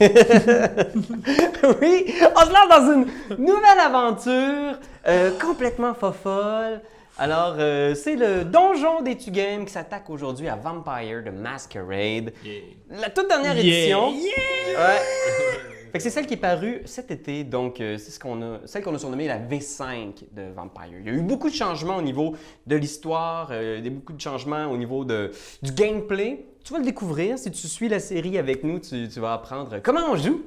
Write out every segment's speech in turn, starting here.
Oui, on se lance dans une nouvelle aventure euh, complètement fofolle. Alors, euh, c'est le donjon des Game qui s'attaque aujourd'hui à Vampire de Masquerade. La toute dernière Yeah. édition. Ouais. Fait que c'est celle qui est parue cet été, donc euh, c'est ce qu'on a, celle qu'on a surnommée la V5 de Vampire. Il y a eu beaucoup de changements au niveau de l'histoire, euh, des beaucoup de changements au niveau de, du gameplay. Tu vas le découvrir si tu suis la série avec nous, tu, tu vas apprendre comment on joue.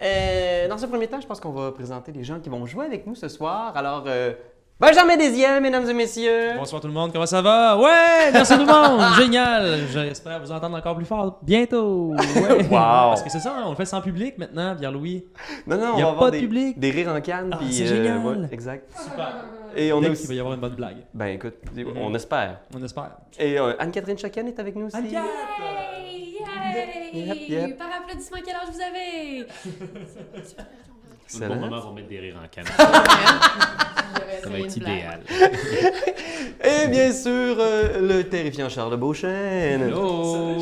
Euh, dans ce premier temps, je pense qu'on va présenter les gens qui vont jouer avec nous ce soir. Alors, euh, Benjamin Desiel, mesdames et messieurs. Bonsoir tout le monde, comment ça va? Ouais, merci tout le monde, génial. J'espère vous entendre encore plus fort bientôt. Ouais. Wow. Parce que c'est ça, hein, on le fait sans public maintenant, Pierre-Louis. Non, non, on Il y a va avoir pas de des, public. des rires en canne. Ah, puis, c'est euh, génial. ouais, exact. Super. Et on a Dès aussi. qu'il va y avoir une bonne blague. Ben écoute, on espère. On espère. Et euh, Anne-Catherine Chacun est avec nous aussi. Yay! Yay! Yep, yep. Par applaudissement, quel âge vous avez? C'est le bon moment pour mettre des rires en canne. Ça va être idéal. Et bien sûr, euh, le terrifiant Charles Beauchesne. Hello!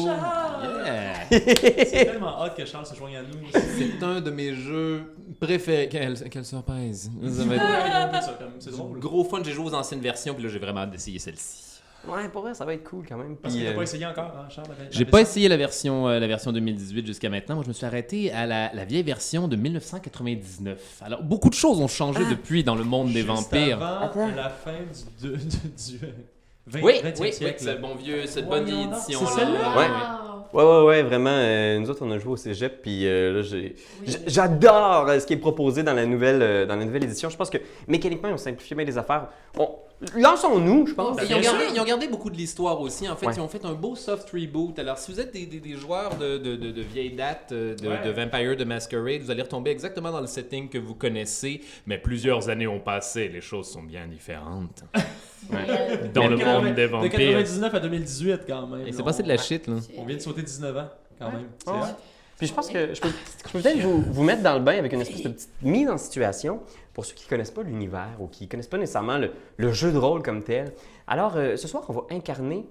Yeah. C'est tellement hot que Charles se joigne à nous. C'est un de mes jeux préférés. Quelle, quelle surprise! C'est drôle. gros fun. J'ai joué aux anciennes versions, puis là, j'ai vraiment hâte d'essayer celle-ci. Ouais, pour vrai, ça va être cool quand même. Parce Puis, que t'as euh, pas essayé encore, hein, Charles? J'ai pas essayé la version, euh, la version 2018 jusqu'à maintenant. Moi, je me suis arrêté à la, la vieille version de 1999. Alors, beaucoup de choses ont changé depuis dans le monde des Juste vampires. Avant la fin du, de- de- du 20, Oui, 20e oui, oui, siècle. c'est le bon vieux, cette bonne édition. c'est celle-là? Ouais. Ouais, ouais, ouais, vraiment. euh, nous autres, on a joué au cégep, puis euh, là, j'ai. j- J'adore euh, ce qui est proposé dans la nouvelle, euh, dans la nouvelle édition. Je pense que mécaniquement, ils ont simplifié bien les affaires. Lançons-nous, je pense. Ils, ont gardé, sûr. ils ont gardé beaucoup de l'histoire aussi. En fait, Ouais. ils ont fait un beau soft reboot. Alors, si vous êtes des, des- des joueurs de, de, de, de vieille date euh, de, Ouais. de Vampire de Masquerade, vous allez retomber exactement dans le setting que vous connaissez. Mais plusieurs années ont passé, les choses sont bien différentes. Dans le De monde des De vampires. 99 à 2018, quand même. Et c'est passé de la shit, là. On vient de sauter 19 ans, quand même. C'est Ouais. hot. Puis je pense que je peux, je peux peut-être vous, vous mettre dans le bain avec une espèce de petite mise en situation pour ceux qui ne connaissent pas l'univers ou qui ne connaissent pas nécessairement le, le jeu de rôle comme tel. Alors, euh, ce soir, on va incarner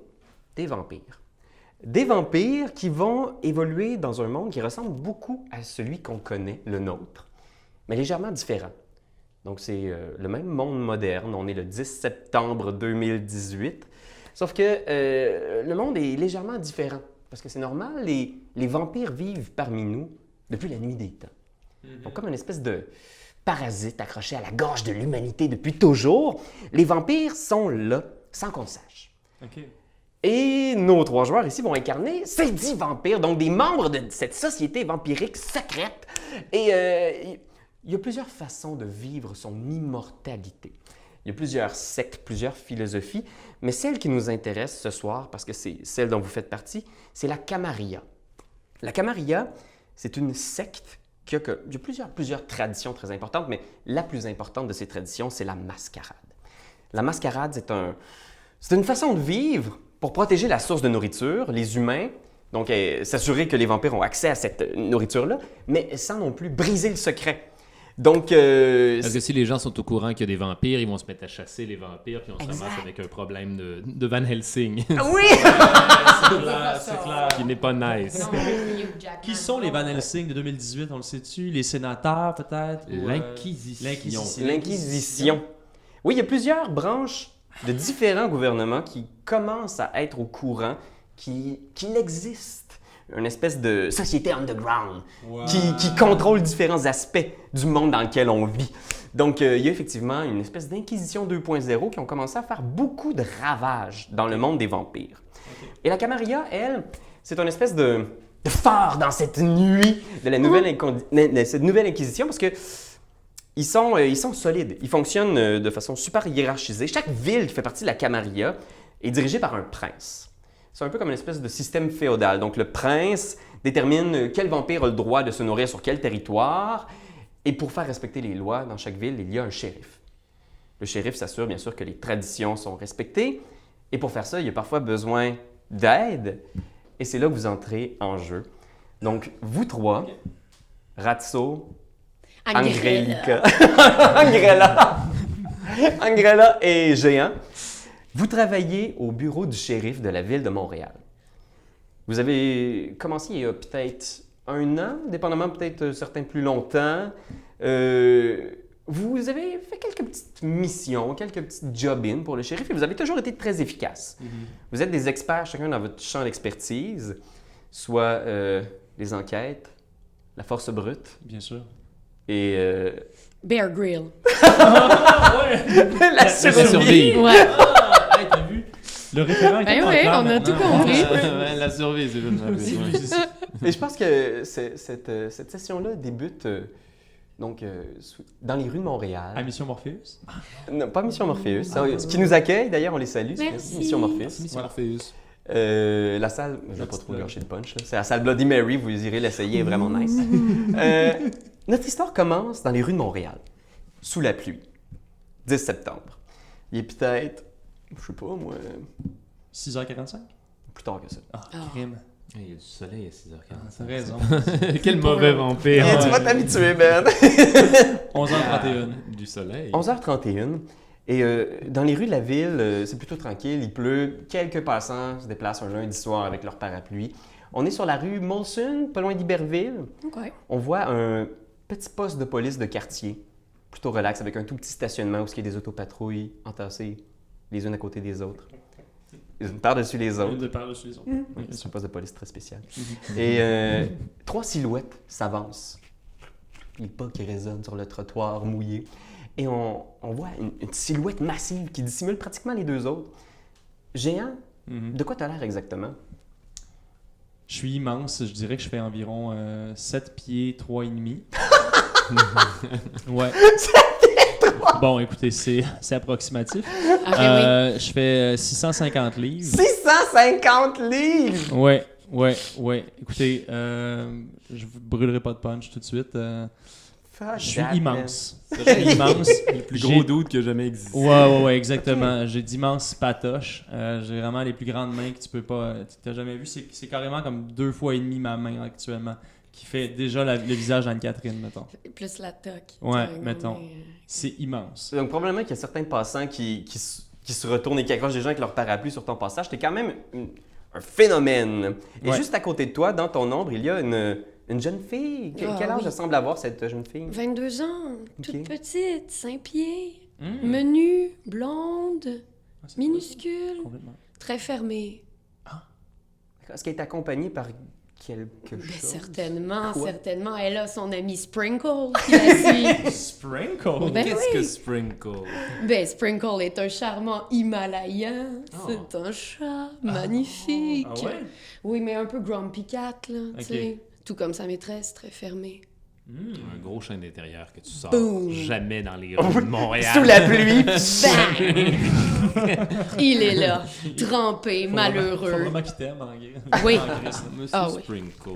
des vampires. Des vampires qui vont évoluer dans un monde qui ressemble beaucoup à celui qu'on connaît, le nôtre, mais légèrement différent. Donc, c'est euh, le même monde moderne. On est le 10 septembre 2018. Sauf que euh, le monde est légèrement différent. Parce que c'est normal, les, les vampires vivent parmi nous depuis la nuit des temps. Donc, comme une espèce de parasite accroché à la gorge de l'humanité depuis toujours, les vampires sont là sans qu'on le sache. Et nos trois joueurs ici vont incarner ces dix vampires, donc des membres de cette société vampirique secrète. Et euh, il y a plusieurs façons de vivre son immortalité. Il y a plusieurs sectes, plusieurs philosophies, mais celle qui nous intéresse ce soir, parce que c'est celle dont vous faites partie, c'est la Camarilla. La Camarilla, c'est une secte il y a plusieurs, traditions très importantes, mais la plus importante de ces traditions, c'est la mascarade. La mascarade, c'est un, c'est une façon de vivre pour protéger la source de nourriture, les humains, donc euh, s'assurer que les vampires ont accès à cette nourriture-là, mais sans non plus briser le secret. Donc, euh, Parce que si les gens sont au courant qu'il y a des vampires, ils vont se mettre à chasser les vampires, puis on se ramasse avec un problème de, de Van Helsing, Ah oui! C'est clair, c'est clair. qui n'est pas nice. Non. Qui sont les Van Helsing de 2018, on le sait-tu? Les sénateurs, peut-être? euh, L'Inquisition. L'Inquisition. Oui, il y a plusieurs branches de différents gouvernements qui commencent à être au courant qu'il qu'il existe une espèce de société underground qui, qui contrôle différents aspects du monde dans lequel on vit. Donc, euh, il y a effectivement une espèce d'inquisition 2.0 qui ont commencé à faire beaucoup de ravages dans le monde des vampires. Et la Camarilla, elle, c'est une espèce de, de phare dans cette nuit de la nouvelle, de cette nouvelle inquisition parce que ils sont, euh, ils sont solides. Ils fonctionnent euh, de façon super hiérarchisée. Chaque ville qui fait partie de la Camarilla est dirigée par un prince. C'est un peu comme une espèce de système féodal. Donc le prince détermine quel vampire a le droit de se nourrir sur quel territoire. Et pour faire respecter les lois dans chaque ville, il y a un shérif. Le shérif s'assure bien sûr que les traditions sont respectées. Et pour faire ça, il y a parfois besoin d'aide. Et c'est là que vous entrez en jeu. Donc, vous trois, Ratso, Angrelica. Angrella. Angrella et Géant. Vous travaillez au bureau du shérif de la ville de Montréal. Vous avez commencé il y a peut-être un an, dépendamment peut-être euh, certains plus longtemps. Euh, vous avez fait quelques petites missions, quelques petites job-in pour le shérif et vous avez toujours été très efficace. Vous êtes des experts chacun dans votre champ d'expertise, soit euh, les enquêtes, la force brute Bien sûr. et euh, Bear Grill. la survie. Ouais. Ah? Le référent est Ben tellement oui, clair on a tout compris. Ouais, la survie, c'est Et je pense que cette, euh, cette session-là débute euh, donc, euh, dans les rues de Montréal. À Mission Morpheus? Non, pas Mission Morpheus. ce qui nous accueille, d'ailleurs, on les salue. Merci. Mission Morpheus. Mission Morpheus. Euh, la salle, je vais pas trop gâcher le punch. C'est la salle Bloody Mary, vous irez l'essayer, elle est vraiment nice. Euh, notre histoire commence dans les rues de Montréal, sous la pluie, 10 septembre. Il est peut-être, je sais pas moi, 6h45. plus tard que ça. Ah, Ah. crime. Il y a du soleil à 6h40. T'as raison. Quel mauvais vampire. Et tu vas t'habituer, Ben. 11h31. Du soleil. 11h31. Et euh, dans les rues de la ville, euh, c'est plutôt tranquille, il pleut. Quelques passants se déplacent un lundi soir avec leur parapluie. On est sur la rue Molson, pas loin d'Iberville. OK. On voit un petit poste de police de quartier, plutôt relax, avec un tout petit stationnement où il y a des autopatrouilles entassées les unes à côté des autres. Les unes par-dessus les Une autres. de par-dessus les autres. Oui, C'est un poste de police très spécial. Et euh, trois silhouettes s'avancent. Les pas qui résonnent sur le trottoir mouillé. Et on, on voit une, une silhouette massive qui dissimule pratiquement les deux autres. Géant, Mhm. de quoi tu as l'air exactement? Je suis immense, je dirais que je fais environ euh, 7 pieds 3 et demi. ouais. Bon, écoutez, c'est approximatif. Ah, ben Euh, Je fais euh, 650 livres. 650 livres! Ouais, ouais, ouais. Écoutez, euh, je vous brûlerai pas de punch tout de suite. euh, je suis immense. Je suis immense. Le plus gros doute qui a jamais existé. Ouais, ouais, ouais, exactement. J'ai d'immenses patoches. Euh, J'ai vraiment les plus grandes mains que tu peux pas. Tu t'as jamais vu. C'est carrément comme deux fois et demi ma main actuellement. Qui fait déjà la- le visage d'Anne-Catherine, mettons. Plus la toque. Ouais, mettons. euh, C'est immense. Donc, probablement qu'il y a certains passants qui, qui, se- qui se retournent et qui accrochent des gens avec leur parapluie sur ton passage. T'es quand même une- un phénomène. Et Ouais. juste à côté de toi, dans ton ombre, il y a une, une jeune fille. Que- Ah, quel âge oui. elle semble avoir, cette jeune fille? 22 ans, toute petite, 5 pieds, Mm. menue, blonde, Ah, minuscule, très fermée. Est-ce qu'elle est accompagnée par quelque Ben, certainement, Quoi? certainement. Elle a son ami Sprinkle qui la. Sprinkle? Ben Qu'est-ce oui. que Sprinkle? Ben, Sprinkle est un charmant Himalayan. Oh. C'est un chat magnifique. Ah ouais? Oui, mais un peu grumpy cat, là, tu sais. Tout comme sa maîtresse, très fermée. Mm. Un gros chien d'intérieur que tu sors jamais dans les rues de Montréal. Sous la pluie! Bang! Il est là, trempé, Faut malheureux. vraiment qu'il t'aime en. Oui. En. Monsieur Ah oui. Sprinkle.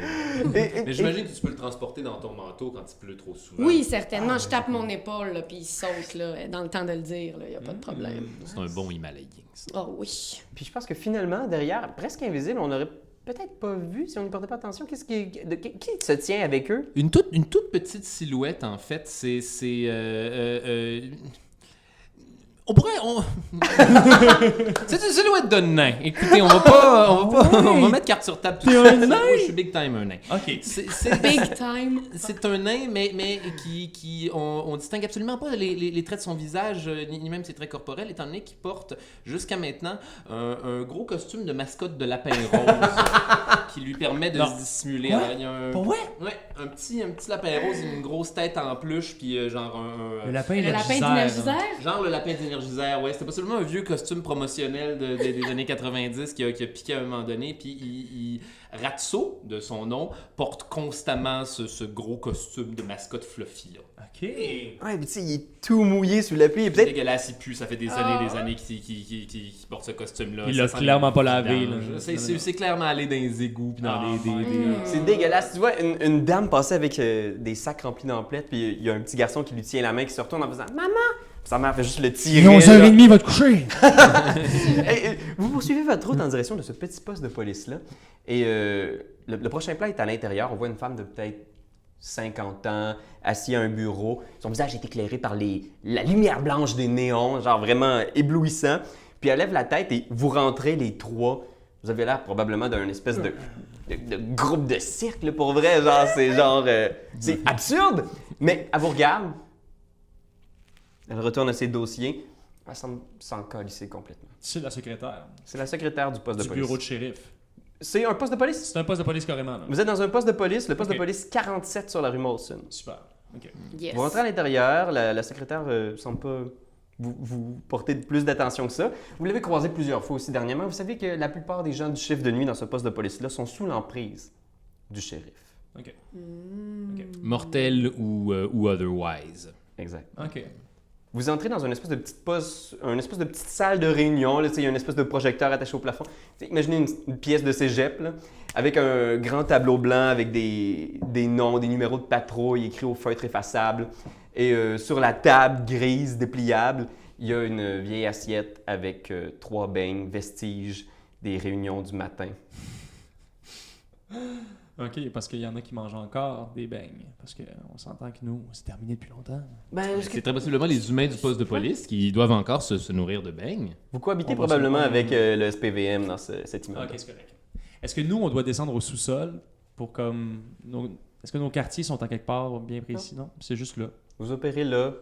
Et- et- Mais j'imagine que tu peux le transporter dans ton manteau quand il pleut trop souvent. Oui, certainement. je tape mon épaule, là, puis il saute, là, dans le temps de le dire, il n'y a pas de problème. C'est un bon Himalayen. ça. Oh oui. Puis je pense que finalement, derrière, presque invisible, on aurait peut-être pas vu si on n'y portait pas attention. Qu'est-ce qui, qui, se tient avec eux? Une toute, une toute petite silhouette, en fait, c'est. c'est euh, euh, euh, On pourrait. on- c'est une silhouette de nain. Écoutez, on va pas. On va, pas, on va mettre carte sur table tout de T'es suite. un nain? Moi, je suis big time un nain. Ok. C'est- Big time. C'est un nain, mais, mais qui, qui on, on distingue absolument pas les, les- les traits de son visage, euh, ni, ni même ses traits corporels, étant donné qu'il porte jusqu'à maintenant un, un gros costume de mascotte de lapin rose qui lui permet de Non. se dissimuler. Quoi? Alors, il y a un, ouais, un petit, un petit lapin rose, une grosse tête en peluche, puis euh, genre un, un- Le lapin Le lapin. Genre le lapin d'énergiseur, ouais. C'était possiblement un vieux costume promotionnel de- de- des années 90 qui a, qui a piqué à un moment donné. Puis il, Ratso, de son nom, porte constamment ce, ce gros costume de mascotte fluffy. Ok. Ouais, puis tu sais, il est tout mouillé sous la pluie. C'est dégueulasse, il pue. Ça fait des Ah années des années qu'il qu'il- qu'il- qu'il porte ce costume-là. Il l'a clairement pas lavé. C'est- clairement allé dans les égouts puis dans des-. C'est dégueulasse. Tu vois une, dame passer avec des sacs remplis d'emplettes, puis il y a un petit garçon qui lui tient la main, qui se retourne en faisant Maman! Sa mère fait juste le tirer. là. demie, va te coucher. Hey, vous poursuivez votre route en direction de ce petit poste de police-là. Et euh, le, le prochain plan est à l'intérieur. On voit une femme de peut-être 50 ans, assise à un bureau. Son visage est éclairé par les, la lumière blanche des néons, genre vraiment éblouissant. Puis elle lève la tête et vous rentrez les trois Vous avez l'air probablement d'un espèce de, de- de groupe de cirque, pour vrai. Genre, c'est genre. euh, c'est absurde! Mais elle vous regarde. Elle retourne à ses dossiers. Elle semble s'en calisser complètement. C'est la secrétaire C'est la secrétaire du poste de du police. bureau de shérif. C'est un poste de police? C'est un poste de police carrément. Là. Vous êtes dans un poste de police, le poste de police 47 sur la rue Molson. Super. Ok. Yes. Vous rentrez à l'intérieur, la, la secrétaire euh, semble pas vous, vous porter plus d'attention que ça. Vous l'avez croisé plusieurs fois aussi dernièrement. Vous savez que la plupart des gens du chiffre de nuit dans ce poste de police-là sont sous l'emprise du shérif. Ok. Mm. Mortel ou, euh, ou otherwise. Exact. Ok. Vous entrez dans une espèce de petite salle de réunion. Là, il y a une espèce de projecteur attaché au plafond. Imaginez une, pièce de cégep, avec un grand tableau blanc avec des, des noms, des numéros de patrouille écrits au feutre effaçable. Et euh, sur la table grise dépliable, il y a une vieille assiette avec euh, trois beignes, vestiges des réunions du matin. Ok, parce qu'il y en a qui mangent encore des beignes. Parce qu'on s'entend que nous, c'est terminé depuis longtemps. Ben, C'est très possiblement les humains du poste de police qui doivent encore se, se nourrir de beignes. vous cohabitez On probablement avec euh, le SPVM dans ce- cet immeuble. Ok, c'est correct. Est-ce que nous, on doit descendre au sous-sol pour comme. nos- Est-ce que nos quartiers sont en quelque part bien précis? Non, c'est juste là. Vous opérez là,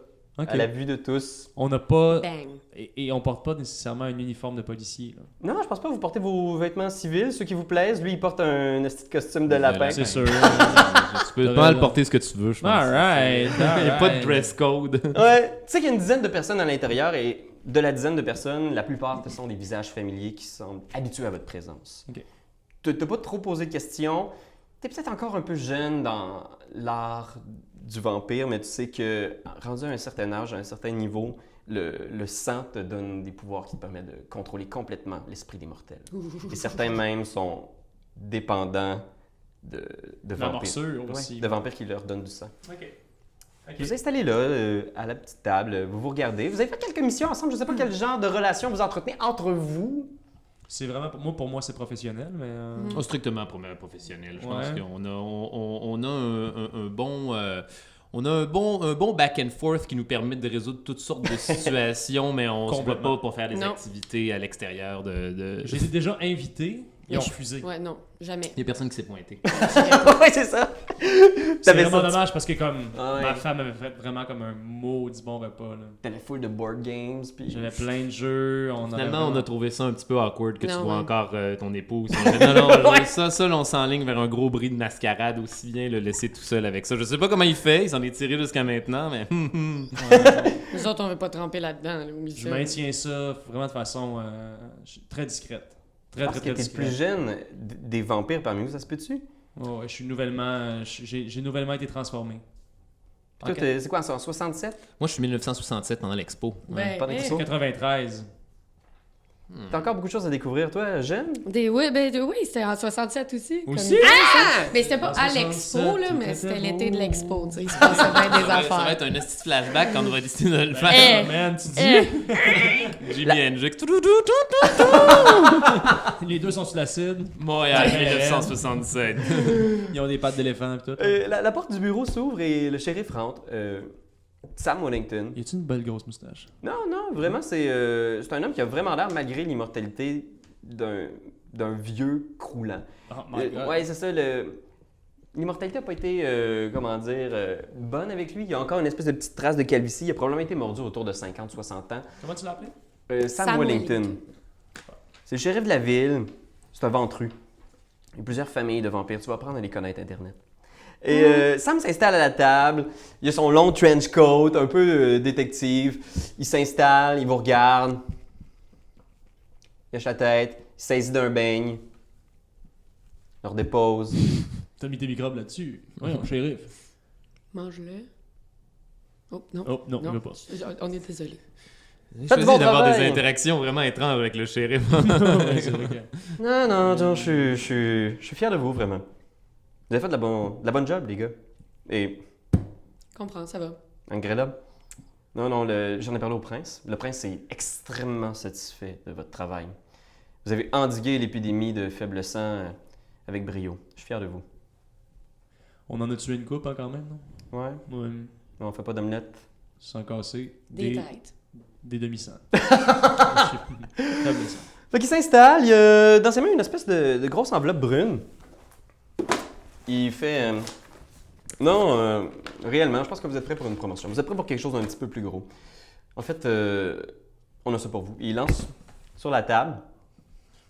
À la vue de tous. On n'a pas. Bang. Et, et on porte pas nécessairement un uniforme de policier. là. Non, je pense pas. Vous portez vos vêtements civils, ceux qui vous plaisent. Lui, il porte un de costume de lapin. C'est sûr. tu peux pas mal raison. porter ce que tu veux, je pense. Alright. Il n'y a pas de dress code. Ouais, tu sais qu'il y a une dizaine de personnes à l'intérieur et de la dizaine de personnes, la plupart ce sont des visages familiers qui sont habitués à votre présence. Ok. Tu T'as pas trop posé de questions. T'es peut-être encore un peu jeune dans l'art du vampire, mais tu sais que rendu à un certain âge, à un certain niveau, le, le sang te donne des pouvoirs qui te permettent de contrôler complètement l'esprit des mortels. Et certains même sont dépendants de, de La vampires. Ouais, aussi. de vampires qui leur donnent du sang. Ok. Ok. Vous vous installez là, euh, à la petite table, vous vous regardez. Vous avez fait quelques missions ensemble. Je ne sais pas quel genre de relation vous entretenez entre vous. C'est vraiment. Moi, pour moi, c'est professionnel, mais. euh, Mm. Oh, strictement pour professionnel. Je pense qu'on a, on, on- on a un, un- un bon. euh, on a un bon, un bon back and forth qui nous permet de résoudre toutes sortes de situations, mais on se voit pas pour faire des Non. activités à l'extérieur de. de... Je les ai déjà invités. Ils ont Mais je- refusé. Ouais, non, jamais. Il y a personne qui s'est pointé. ouais, c'est ça. C'est vraiment sorti- dommage parce que comme Ah ouais. ma femme avait fait vraiment comme un maudit bon repas. là. T'avais full de board games. Puis... J'avais plein de jeux. On avait Finalement, on a trouvé ça un petit peu awkward que tu vois ouais. encore euh, ton épouse. Non, non, Ouais. ça, ça, on s'enligne vers un gros bris de mascarade. Aussi bien le laisser tout seul avec ça. Je sais pas comment il fait, il s'en est tiré jusqu'à maintenant, mais. Ouais, Nous autres, on veut pas tremper là-dedans. Là, je maintiens ça vraiment de façon euh, très discrète. Très, Parce très, plus jeune des vampires parmi vous, ça se peut-tu? Oh, je suis nouvellement. J'ai nouvellement été transformé. C'est quoi, en 67? Moi, je suis 1967 pendant l'expo. Ouais. Pendant eh, 93. T'as encore beaucoup de choses à découvrir, toi, jeune? Des, oui, ben, de, oui c'était en 67 aussi. Aussi? Ah! Mais c'était pas à l'expo, là, mais c'était l'été de l'expo, tu sais. Il se passait bien des affaires. Ça va être un petit flashback quand on va décider de le faire. Hey. Man, tu dis? Eh. Hey. Jimi Hendrix. Les deux sont sous l'acide. Montréal, 1967. Ils ont des pattes d'éléphant et tout. Euh, la, la, porte du bureau s'ouvre et le shérif rentre. Euh, Sam Wellington. Y a-tu une belle grosse moustache? Non, non, vraiment, c'est euh, c'est un homme qui a vraiment l'air, malgré l'immortalité, d'un d'un vieux croulant. Oh my Euh, ouais, c'est ça. L'immortalité n'a pas été, euh, comment dire, euh, bonne avec lui. Il y a encore une espèce de petite trace de calvitie. Il a probablement été mordu autour de 50-60 ans. Comment tu l'as appelé? Euh, Sam, Sam Wellington. Wellington. C'est le shérif de la ville. C'est un ventru. Il y a plusieurs familles de vampires. Tu vas apprendre à les connaître Internet. Et euh, Sam s'installe à la table. Il a son long trench coat, un peu euh, détective. Il s'installe, il vous regarde. Il hoche la tête. Il saisit d'un beigne. Il redépose. T'as mis tes microbes là-dessus. Voyons, shérif. Mange-le. Oh, non. Oh, non, il Non. veut pas. On est désolé. J'ai choisi bon d'avoir des interactions vraiment étranges avec le shérif. Non, non, non, je, suis- je, suis- je suis fier de vous, vraiment. Vous avez fait de la, bon, de la bonne job, les gars. Et Comprends, ça va. Incroyable. Non, non, le- j'en ai parlé au prince. Le prince est extrêmement satisfait de votre travail. Vous avez endigué l'épidémie de faible sang euh, avec brio. Je suis fier de vous. On en a tué une coupe hein, quand même, non? Ouais, Ouais. on fait pas d'omelette. Sans casser. Des, têtes. Des demi-sangs. Fait qu'il s'installe, il a dans ses mains une espèce de, de grosse enveloppe brune. Il fait. euh, non, euh, réellement, je pense que vous êtes prêts pour une promotion. Vous êtes prêts pour quelque chose d'un petit peu plus gros. En fait, euh, on a ça pour vous. Il lance sur la table,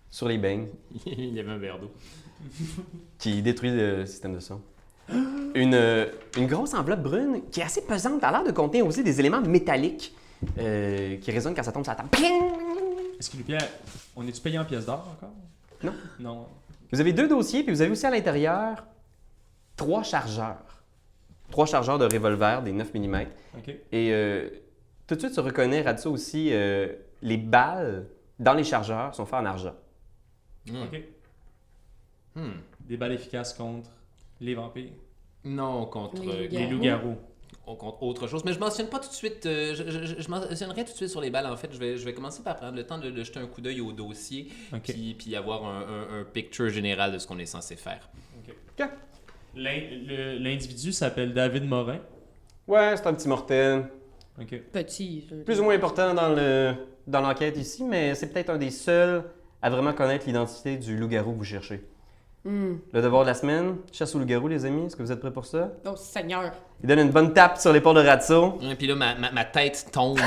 sur les beignes, Il y avait un verre d'eau. qui détruit le système de son. Une, une grosse enveloppe brune qui est assez pesante, a l'air de contenir aussi des éléments métalliques qui résonnent quand ça tombe sur la table. Est-ce qu'il paye. On est-tu payé en pièces d'or encore? Non. Non. Vous avez deux dossiers, puis vous avez aussi à l'intérieur trois chargeurs. Trois chargeurs de revolver des 9 mm. Et euh, tout de suite, tu reconnais, Radso aussi, euh, les balles dans les chargeurs sont faites en argent. Hmm. Ok. Hmm. Des balles efficaces contre les vampires. Non, contre, Les euh, loups-garous. Les loups-garous. on compte autre chose. Mais je mentionne pas tout de suite. euh, je, je- je mentionnerai tout de suite sur les balles. En fait, je vais, je vais commencer par prendre le temps de, de jeter un coup d'œil au dossier, Ok. puis, puis avoir un, un- un picture général de ce qu'on est censé faire. Ok. L'individu s'appelle David Morin. Ouais, c'est un petit mortel. Ok. Petit. je Plus ou moins important dans le dans l'enquête ici, mais c'est peut-être un des seuls à vraiment connaître l'identité du loup-garou que vous cherchez. Hmm. Le devoir de la semaine, chasse au loup-garou, les amis. Est-ce que vous êtes prêts pour ça? Oh, Seigneur. Il donne une bonne tape sur l'épaule de Ratso. Et puis là, ma, ma- ma tête tombe,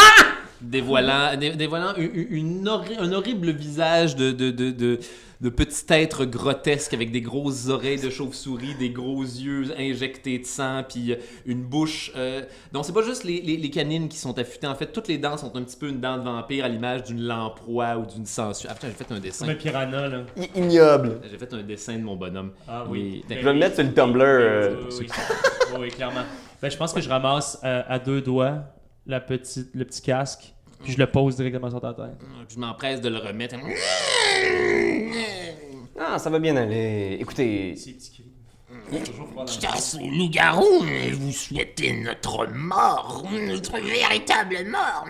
dévoilant, dé- dévoilant une, une horri- un horrible visage de, de, de, de, de petit être grotesque avec des grosses oreilles de chauve-souris, des gros yeux injectés de sang, puis euh, une bouche. Euh... Donc, c'est pas juste les, les, les canines qui sont affûtées. En fait, toutes les dents sont un petit peu une dent de vampire à l'image d'une lamproie ou d'une sangsue. Ah, putain, j'ai fait un dessin. Comme un piranha, là. Ignoble. J'ai fait un dessin de mon bonhomme. Ah oui. Ben Je vais le mettre sur le Tumblr, euh, Oui, oui, oui, oui, clairement. Ben, je pense que je ramasse euh, à deux doigts la petite, le petit casque, puis je le pose directement sur ta tête. Je m'empresse de le remettre. Ah, ça va bien aller. Écoutez, Ces petits cris. Il est toujours froid dans le Chasse au loup-garou, mais vous souhaitez notre mort, notre véritable mort.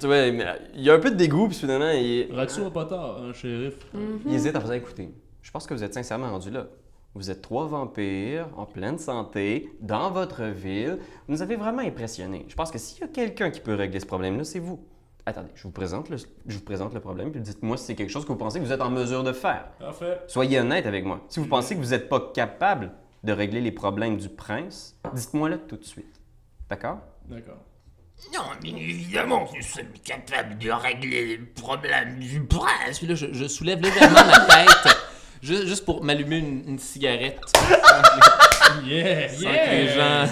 tu vois, mais, il y a un peu de dégoût, puis finalement, il, a pas tort, hein, shérif. il hésite en faisant écouter. Je pense que vous êtes sincèrement rendu là. Vous êtes trois vampires, en pleine santé, dans votre ville. Vous nous avez vraiment impressionnés. Je pense que s'il y a quelqu'un qui peut régler ce problème-là, c'est vous. Attendez, je vous présente le, je vous présente le problème, puis dites-moi si c'est quelque chose que vous pensez que vous êtes en mesure de faire. Parfait. Soyez honnête avec moi. Si vous pensez que vous n'êtes pas capable de régler les problèmes du prince, dites-moi-le tout de suite. D'accord? D'accord. Non, bien évidemment, nous sommes capables de régler les problèmes du prince. Puis là, je, je soulève légèrement ma tête, ju- juste pour m'allumer une, une cigarette. Yeah, Sans que les gens...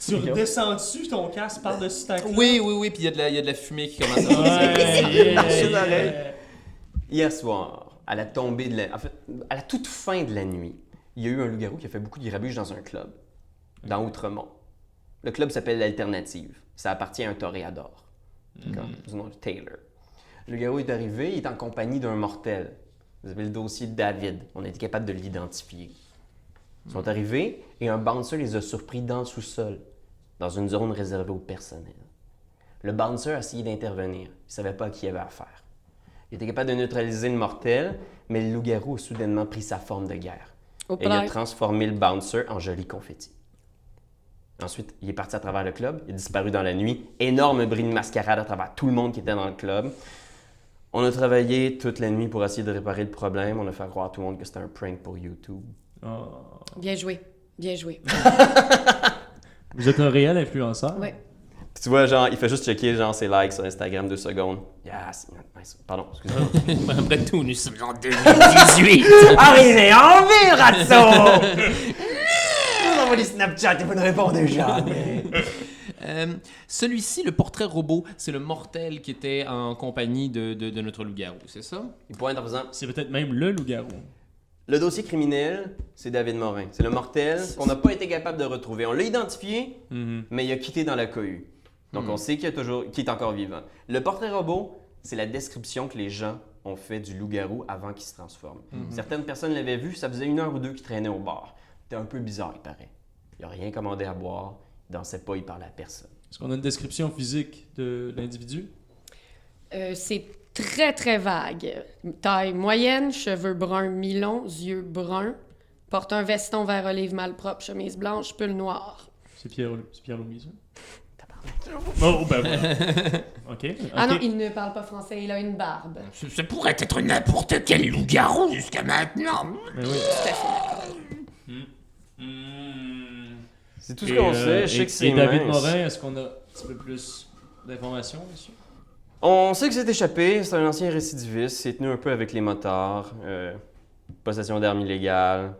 Tu redescends dessus, ton casque par-dessus ta clope. Oui, oui, oui, puis il y, a de la- il y a de la fumée qui commence à sortir. Ouais, yeah. Hier soir, à la tombée de la... En fait, à la toute fin de la nuit, il y a eu un loup-garou qui a fait beaucoup de grabuge dans un club, dans Outremont. Le club s'appelle l'Alternative. Ça appartient à un toréador, d'accord, du nom de Taylor. Le loup-garou est arrivé, il est en compagnie d'un mortel. Vous avez le dossier de David. On a été capable de l'identifier. Ils sont arrivés et un bouncer les a surpris dans le sous-sol, dans une zone réservée au personnel. Le bouncer a essayé d'intervenir. Il savait pas à qui il avait affaire. Il était capable de neutraliser le mortel, mais le loup-garou a soudainement pris sa forme de guerre. Au Et il a transformé le bouncer en joli confetti. Ensuite, il est parti à travers le club, il a disparu dans la nuit. Énorme bris de mascarade à travers tout le monde qui était dans le club. On a travaillé toute la nuit pour essayer de réparer le problème. On a fait croire à tout le monde que c'était un prank pour YouTube. Oh. Bien joué. Bien joué. Vous êtes un réel influenceur? Ouais. Puis tu vois, genre, il fait juste checker genre, ses likes sur Instagram deux secondes. Yes, nice. Pardon, excusez-moi. Après tout, nous sommes en 2018. Arrivez en ville, Ratso! Vous envoyez Snapchat et vous ne répondez jamais. Euh, Celui-ci, le portrait robot, c'est le mortel qui était en compagnie de, de- de notre loup-garou, c'est ça? Il pointe en faisant C'est peut-être même le loup-garou. Le dossier criminel, c'est David Morin. C'est le mortel qu'on n'a pas été capable de retrouver. On l'a identifié, Mhm. mais il a quitté dans la cohue. Donc on sait qu'il, a toujours, qu'il est encore vivant. Le portrait robot, c'est la description que les gens ont fait du loup-garou avant qu'il se transforme. Certaines personnes l'avaient vu, ça faisait une heure ou deux qu'il traînait au bar. C'était un peu bizarre, il paraît. Il n'a rien commandé à boire, dansait pas, il parlait à personne. Est-ce qu'on a une description physique de l'individu? Euh, c'est très, très vague. Taille moyenne, cheveux bruns mi-longs, yeux bruns. Porte un veston vert olive malpropre, chemise blanche, pull noir. C'est Pierre, c'est Pierre Louis, ça? Oh, ben voilà. ok. Ah non, il ne parle pas français, il a une barbe. Ce- Ça pourrait être n'importe quel loup-garou jusqu'à maintenant. Mais oui. Tout à fait. C'est tout ce qu'on euh, sait. Je sais que c'est Et David mince. Morin, est-ce qu'on a un petit peu plus d'informations, monsieur? On sait que c'est échappé. C'est un ancien récidiviste. C'est tenu un peu avec les motards. euh, possession d'armes illégales.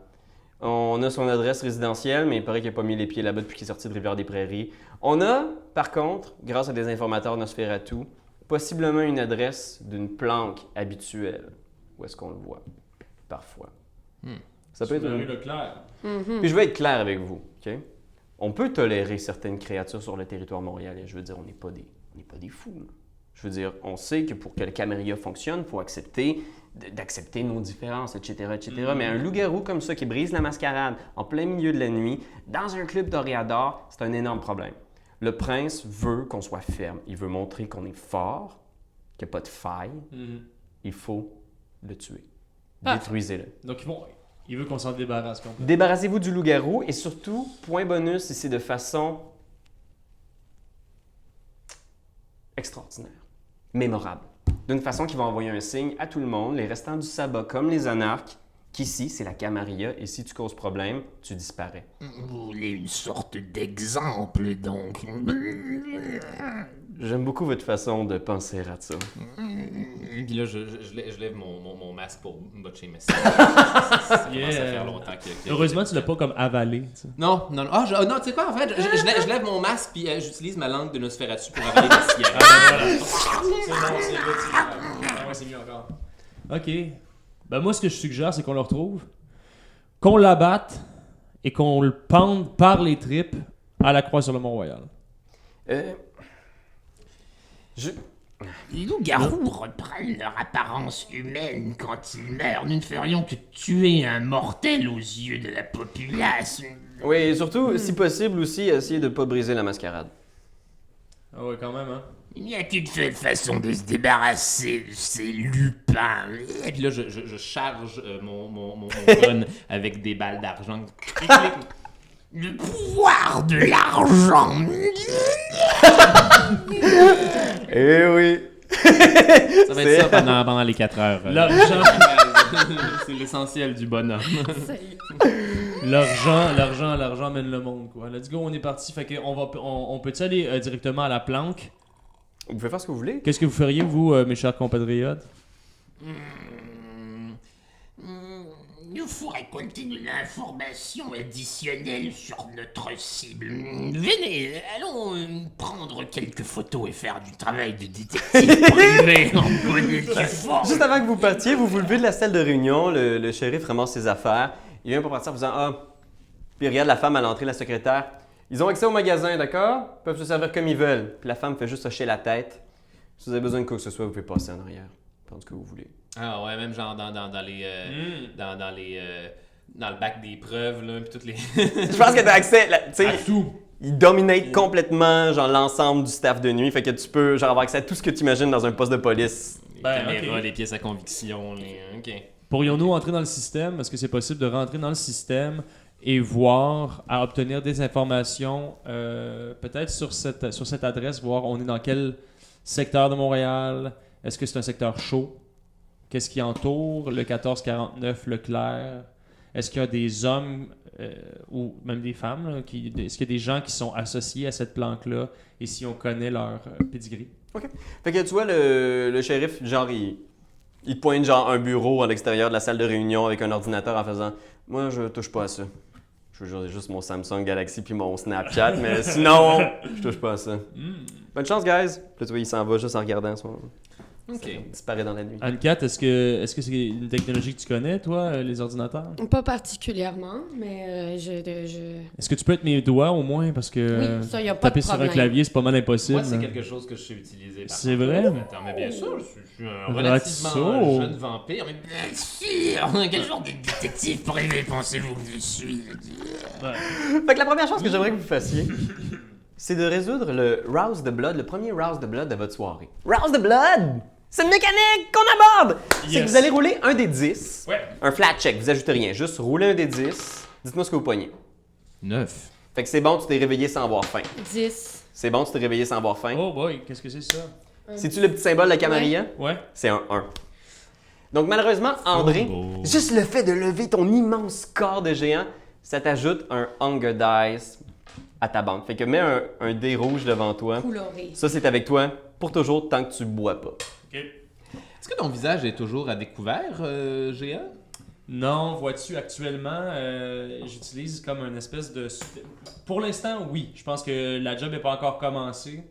On a son adresse résidentielle, mais il paraît qu'il n'a pas mis les pieds là-bas depuis qu'il est sorti de Rivière-des-Prairies. On a, par contre, grâce à des informateurs Nosferatu, possiblement une adresse d'une planque habituelle. Où est-ce qu'on le voit? Parfois. Ça peut être une- rue Leclerc. Mhm. Puis je vais être clair avec vous, OK? On peut tolérer certaines créatures sur le territoire montréalais. Je veux dire, on n'est pas des, on pas des fous. là. Je veux dire, on sait que pour que le Caméria fonctionne, il faut accepter d'accepter nos différences, etc., etc. Mais un loup-garou comme ça qui brise la mascarade en plein milieu de la nuit, dans un club d'Oréador, c'est un énorme problème. Le prince veut qu'on soit ferme. Il veut montrer qu'on est fort, qu'il n'y a pas de faille. Mhm. Il faut le tuer. Parfait. Détruisez-le. Donc, ils vont... il veut qu'on s'en débarrasse. Débarrassez-vous du loup-garou et surtout, point bonus, et c'est de façon extraordinaire, mémorable. D'une façon qui va envoyer un signe à tout le monde, les restants du sabbat comme les anarques, qu'ici c'est la Camarilla et si tu causes problème, tu disparais. Vous voulez une sorte d'exemple, donc. J'aime beaucoup votre façon de penser à ça. Puis là, je, je- je lève- mon, mon, mon masque pour botcher mes Ça commence à Yeah. faire longtemps que... que- Heureusement, tu l'as pas comme avalé. Non, non, non. Ah, je- ah, non, tu sais quoi, en fait, je, je- je lève, mon masque puis euh, j'utilise ma langue de Nosferatu pour avaler cigarette. Ah, ben voilà. C'est bon, c'est good, c'est mieux. Ah ouais, c'est mieux encore. Ok. Ben moi, ce que je suggère, c'est qu'on le retrouve, qu'on l'abatte et qu'on le pende par les tripes à la croix sur le Mont-Royal. Euh, je... Les loups-garous reprennent leur apparence humaine quand ils meurent. Nous ne ferions que tuer un mortel aux yeux de la populace. Oui, et surtout, si possible aussi, essayer de ne pas briser la mascarade. Ah ouais, quand même, hein. Il n'y a qu'une seule façon de se débarrasser de ces lupins. Et puis là, je, je, je charge euh, mon, mon, mon, mon gun avec des balles d'argent. Le pouvoir de l'argent. Eh oui! Ça va C'est- être ça pendant, pendant les 4 heures. L'argent, C'est l'essentiel du bonhomme. L'argent, l'argent, l'argent mène le monde, quoi. Let's go, on est parti. Fait que on va, on, on peut-tu aller euh, directement à la planque? Vous pouvez faire ce que vous voulez. Qu'est-ce que vous feriez, vous, euh, mes chers compatriotes? Hmm, Il nous faudrait continuer l'information additionnelle sur notre cible. Venez, allons euh, prendre quelques photos et faire du travail de détective privé en bonne et due forme. Juste avant que vous partiez, vous vous levez de la salle de réunion, le, le shérif ramasse ses affaires. Il vient pour partir en faisant Ah, puis il regarde la femme à l'entrée, la secrétaire. Ils ont accès au magasin, d'accord? Ils peuvent se servir comme ils veulent. Puis la femme fait juste hocher la tête. Si vous avez besoin de quoi que ce soit, vous pouvez passer en arrière. Prendre ce que vous voulez. Ah ouais, même genre dans, dans, dans les. euh, dans, dans les. euh, dans le bac des preuves, là, puis toutes les. Je pense que t'as accès, là, sais, tout! il dominate complètement genre l'ensemble du staff de nuit, fait que tu peux genre avoir accès à tout ce que tu imagines dans un poste de police. les Ben, caméras, les pièces à conviction, les. Ok. Pourrions-nous entrer dans le système? Est-ce que c'est possible de rentrer dans le système et voir, à obtenir des informations, euh, peut-être sur cette, sur cette adresse, voir on est dans quel secteur de Montréal? Est-ce que c'est un secteur chaud? Qu'est-ce qui entoure le 1449 Leclerc? Est-ce qu'il y a des hommes euh, ou même des femmes? est-ce qu'il y a des gens qui sont associés à cette planque-là et si on connaît leur euh, pedigree? Fait que tu vois, le, le shérif, genre, il, il te pointe genre un bureau à l'extérieur de la salle de réunion avec un ordinateur en faisant Moi, je touche pas à ça. Je veux juste mon Samsung Galaxy puis mon Snapchat, mais sinon, je touche pas à ça. Bonne chance, guys! Puis là, tu vois, il s'en va juste en regardant son. Ok. Il disparaît dans la nuit. Anne-Cat, est-ce que est-ce que c'est une technologie que tu connais, toi, euh, les ordinateurs? Pas particulièrement, mais euh, je. Est-ce que tu peux être mes doigts au moins? Parce que Oui, ça, y a pas de taper sur un clavier, c'est pas mal impossible. Moi, c'est quelque chose que je sais utiliser. C'est vrai? Attends, mais bien sûr, je suis, je suis un Ratso. relativement jeune vampire. Mais... Bien sûr, quel genre de détective privé pensez-vous que je suis? Fait que la première chose que j'aimerais que vous fassiez, c'est de résoudre le Rouse the Blood, le premier Rouse the Blood de votre soirée. Rouse the Blood! C'est une mécanique qu'on aborde! C'est que Yes. vous allez rouler un des 10, Ouais. un flat check, vous ajoutez rien, juste rouler un des 10, dites-moi ce que vous poignez. 9. Fait que c'est bon, tu t'es réveillé sans avoir faim. 10. C'est bon, tu t'es réveillé sans avoir faim? Oh boy, qu'est-ce que c'est ça? C'est-tu le petit symbole de la Camarilla? Ouais. C'est un 1. Donc malheureusement, André, beau. juste le fait de lever ton immense corps de géant, ça t'ajoute un Hunger Dice à ta bande. Fait que mets un, un dé rouge devant toi. Coloré. Ça, c'est avec toi pour toujours tant que tu bois pas. Ok. Est-ce que ton visage est toujours à découvert, euh, géant? Non, vois-tu, actuellement, euh, j'utilise comme une espèce de... Pour l'instant, oui. Je pense que la job n'est pas encore commencée.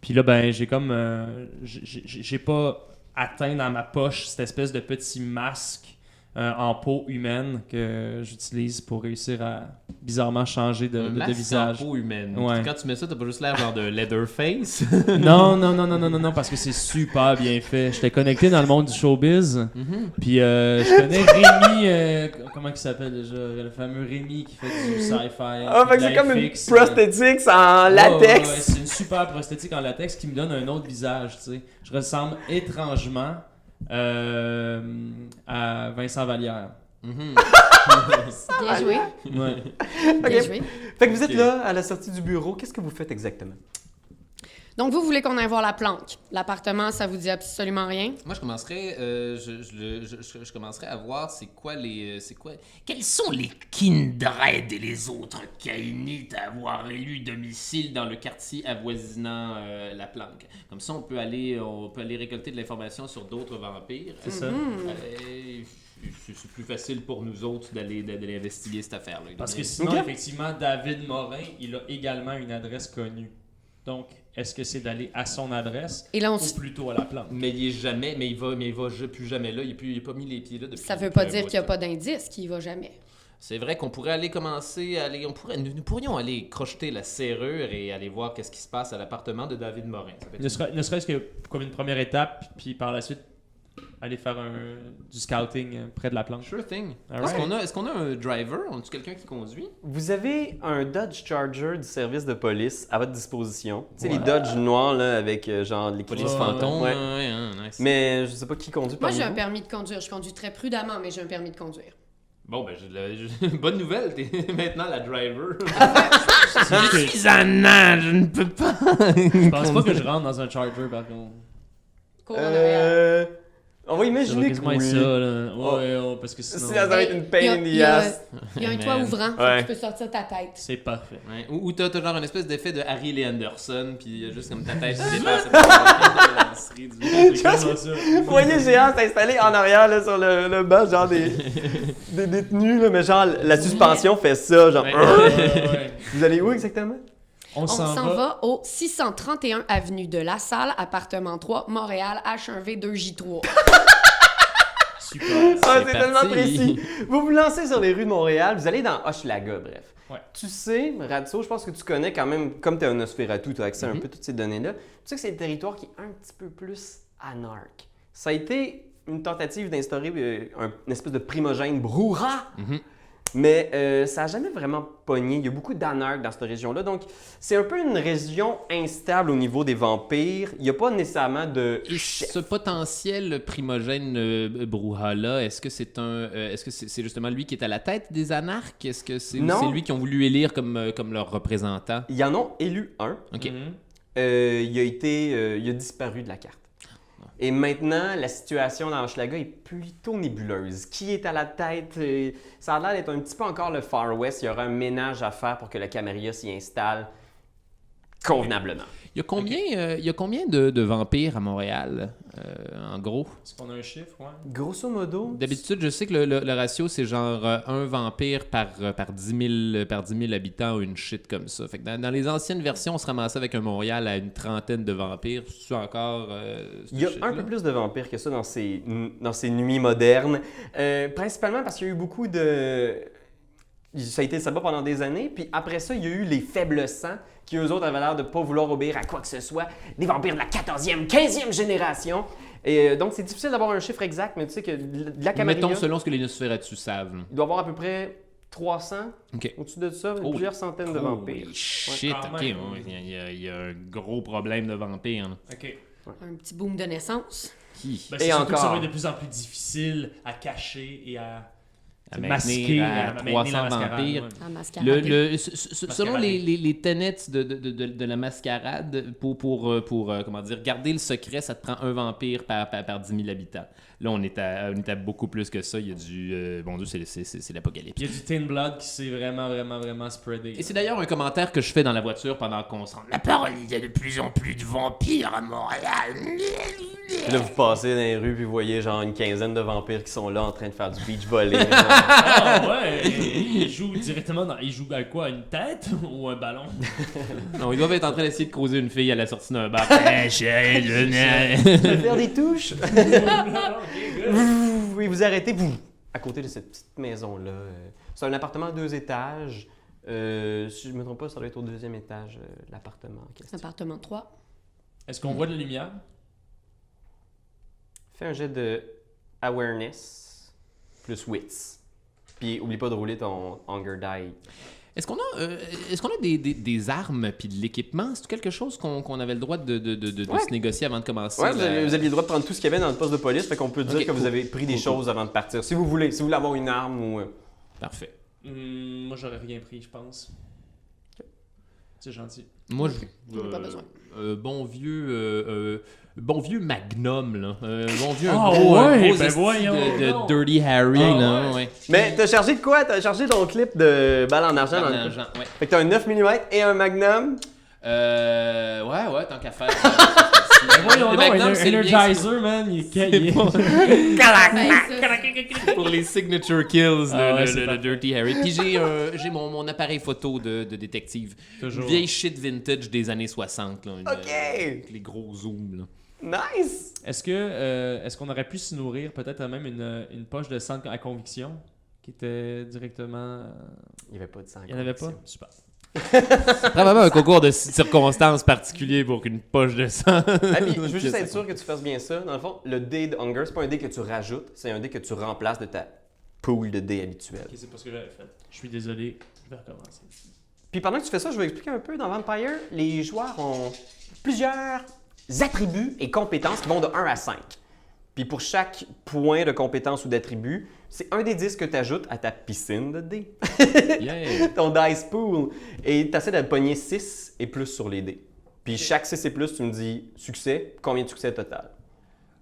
Puis là, ben, j'ai comme... euh, j'ai pas atteint dans ma poche cette espèce de petit masque euh, en peau humaine que j'utilise pour réussir à bizarrement changer de, Un de- de visage. en peau humaine. Ouais. Quand tu mets ça, t'as pas juste l'air genre de Leatherface? Non, non, non, non, non, non, non, parce que c'est super bien fait. J'étais connecté dans le monde du showbiz. Mhm. Puis euh, je connais Rémi, euh, comment il s'appelle déjà? Le fameux Rémi qui fait du sci-fi. Ah, fait c'est comme une prosthétique en latex. ouais, c'est une super prosthétique en latex qui me donne un autre visage, tu sais. Je ressemble étrangement euh, à Vincent Vallière. Mhm. Bien joué. Ouais. Bien Ok. joué. Fait que vous êtes là, à la sortie du bureau. Qu'est-ce que vous faites exactement? Donc, vous voulez qu'on aille voir la planque. L'appartement, ça vous dit absolument rien? Moi, je commencerais, euh, je, je, je, je- je commencerais à voir c'est quoi les, euh, c'est quoi. Quels sont les Kindred et les autres Kainites à avoir élu domicile dans le quartier avoisinant euh, la planque? Comme ça, on peut aller, on peut aller récolter de l'information sur d'autres vampires. C'est ça. Euh, c'est plus facile pour nous autres d'aller d'aller investiguer cette affaire-là. Parce que sinon, effectivement, David Morin, il a également une adresse connue. Donc, est-ce que c'est d'aller à son adresse Et là, on ou s- plutôt à la plante? Mais il est jamais, mais il va, mais il va je- plus jamais là. Il n'a pas mis les pieds là depuis. ça veut pas dire qu'il n'y a pas d'indice, qu'il y va jamais. C'est vrai qu'on pourrait aller commencer, à aller, on pourrait, nous, nous pourrions aller crocheter la serrure et aller voir qu'est-ce qui se passe à l'appartement de David Morin. Ça Ne, ne serait-ce que comme une première étape, puis par la suite, aller faire un, du scouting euh, près de la plante. Sure thing. Est-ce qu'on a, est-ce qu'on a un driver? On a-tu quelqu'un qui conduit? Vous avez un Dodge Charger du service de police à votre disposition. Tu sais, les. Dodge noirs, là, avec euh, genre les Police Ouais. fantômes. Ouais. ouais, nice. Mais je sais pas qui conduit Moi, j'ai un permis de conduire. Je conduis très prudemment, mais j'ai un permis de conduire. Bon, ben, j'ai de la- j'ai- bonne nouvelle, t'es maintenant la driver. Je suis un nain, je ne peux pas. Je pense pas que je rentre dans un charger par contre. Cours en arrière. Euh... On va imaginer que oui. ça, là. Ouais, ouais, parce que sinon. Ça va être une pain Il y a- in the il y a- ass. Il y a un toit ouvrant, Ouais. tu peux sortir ta tête. C'est parfait. Ouais. Ou, ou t'as t'as genre une espèce d'effet de Harry Lee Anderson, puis il y a juste comme ta tête qui dépasse. Vous voyez géant s'installer en arrière là, sur le, le banc, genre des, des détenus, là, mais genre la suspension fait ça, genre. Vous allez où exactement? On On s'en va. va au 631 avenue de La Salle, appartement 3, Montréal, H1V2J3. Super. Ah, C'est tellement précis. Vous vous lancez sur les rues de Montréal, vous allez dans Hochelaga, bref. Ouais. Tu sais, Ratso, je pense que tu connais quand même, comme tu es un Nosferatu, tu as accès à un Mhm. peu à toutes ces données-là. Tu sais que c'est le territoire qui est un petit peu plus anarque. Ça a été une tentative d'instaurer euh, un- une espèce de primogène brouhaha, Mhm. Mais euh, ça n'a jamais vraiment pogné. Il y a beaucoup d'anarques dans cette région-là. Donc, c'est un peu une région instable au niveau des vampires. Il n'y a pas nécessairement de chef. ce potentiel primogène euh, Brouhaha, est-ce que c'est un, euh, est-ce que c'est c'est justement lui qui est à la tête des anarques? Est-ce que c'est ou Non. c'est lui qui ont voulu élire comme, euh, comme leur représentant Il y en ont élu un. Ok. Mhm. Euh, il a été, euh, il a disparu de la carte. Et maintenant, la situation dans Hochelaga est plutôt nébuleuse. Qui est à la tête? Euh, Ça a l'air d'être un petit peu encore le Far West. Il y aura un ménage à faire pour que la Camarilla s'y installe convenablement. Il y a combien, euh, il y a combien de, de vampires à Montréal, euh, en gros? Est-ce qu'on a un chiffre, ouais? Grosso modo, D'habitude, je sais que le, le- le ratio, c'est genre euh, un vampire par, euh, par, 10 000, par 10 000 habitants ou une shit comme ça. Fait que dans, dans les anciennes versions, on se ramassait avec un Montréal à une trentaine de vampires. C'est encore. euh, il y a un peu plus de vampires que ça dans ces, dans ces nuits modernes. Euh, principalement parce qu'il y a eu beaucoup de... Ça a été ça pendant des années. Puis après ça, il y a eu les faibles sangs qui, eux autres, avaient l'air de pas vouloir obéir à quoi que ce soit. Des vampires de la 14e, 15e génération. Et euh, donc, c'est difficile d'avoir un chiffre exact, mais tu sais que de la Camarilla, Mettons selon ce que les Nosferatu savent. il doit y avoir à peu près 300, Ok. au-dessus de ça, Oh, plusieurs centaines de vampires. Shit, ok. ouais, Il y, a- il y un gros problème de vampires. Ok. Un petit boom de naissance. Qui? Ben, Et que ça encore. va être de plus en plus difficile à cacher et à à maintenir à à maintenir 300 la mascarade, vampires. Le, le- selon les, les, les tenets de, de, de, de- de la mascarade, pour, pour, euh, pour euh, comment dire, garder le secret, ça te prend un vampire par, par, par 10 000 habitants. Là, on est à, on est à beaucoup plus que ça. Il y a du. euh, bon Dieu, c'est- c'est c'est- c'est l'apocalypse. Il y a du Tin Blood qui s'est vraiment, vraiment, vraiment spreadé. Et c'est d'ailleurs un commentaire que je fais dans la voiture pendant qu'on se rend. La parole, il y a de plus en plus de vampires à Montréal. Puis là, vous passez dans les rues, puis vous voyez genre une quinzaine de vampires qui sont là en train de faire du beach volley. Ah ouais! il joue directement dans. Il joue à quoi? Une tête ou un ballon? Non, ils doivent être en train d'essayer de creuser une fille à la sortie d'un bar. Eh, chérie, je n'ai- faire des touches? Vous, oui, vous arrêtez, vous, à côté de cette petite maison-là. C'est un appartement à deux étages. Euh, si je ne me trompe pas, ça doit être au deuxième étage, euh, l'appartement en question. Appartement 3. Est-ce qu'on voit de la lumière? Fais un jet de awareness plus wits. Puis oublie pas de rouler ton hunger die. Est-ce qu'on a, euh, est-ce qu'on a des, des, des armes puis de l'équipement? C'est quelque chose qu'on qu'on avait le droit de, de, de, de- Ouais. se négocier avant de commencer? Ouais, vous, la- avez- vous aviez le droit de prendre tout ce qu'il y avait dans le poste de police, fait qu'on peut dire Ok, que vous cool. avez pris des Cool, choses avant de partir. Si vous voulez, si vous voulez avoir une arme ou... euh, Parfait. Hmm, Moi, j'aurais rien pris, je pense. C'est gentil. Moi, je. Pas besoin. euh, bon vieux. euh, euh, bon vieux Magnum, là. Euh, bon vieux. Ah un gros, un ouais, gros ben voyons de. Dirty Harry, Ah là. ouais. Ouais. Mais t'as chargé de quoi? T'as chargé ton clip de balle en argent dans le Argent, ouais. Fait que t'as un 9 mm et un magnum. Euh, ouais, ouais, tant qu'à faire. Ben voyons donc, Magnum, un c'est le bien, Energizer, man, il est, pour les signature kills, Ah le, ouais, le- c'est le- le parfait. Dirty Harry. Puis j'ai euh, j'ai mon, mon appareil photo de, de détective. Toujours. Vieille shit vintage des années 60. Là, une- Ok. avec les gros zooms. Là. Nice! Est-ce que euh, est-ce qu'on aurait pu se nourrir peut-être même une, une poche de sang à conviction qui était directement. euh, Il n'y avait pas de sang. Il n'y en avait pas? Super. Probablement un concours de circonstances particulier pour qu'une poche de sang. Ah, puis, je veux juste être sûr que tu fasses bien ça. Dans le fond, le dé de hunger, c'est pas un dé que tu rajoutes, c'est un dé que tu remplaces de ta pool de dés habituelle. Ok, c'est pas ce que j'avais fait. Je suis désolé, je vais recommencer. Puis pendant que tu fais ça, je vais expliquer un peu. Dans Vampire, les joueurs ont plusieurs attributs et compétences qui vont de 1 à 5. Puis pour chaque point de compétence ou d'attribut, c'est un des 10 que tu ajoutes à ta piscine de dés. Yeah. ton dice pool. Et tu essaies de pogner 6 et plus sur les dés. Puis chaque 6 et plus, tu me dis succès, combien de succès total?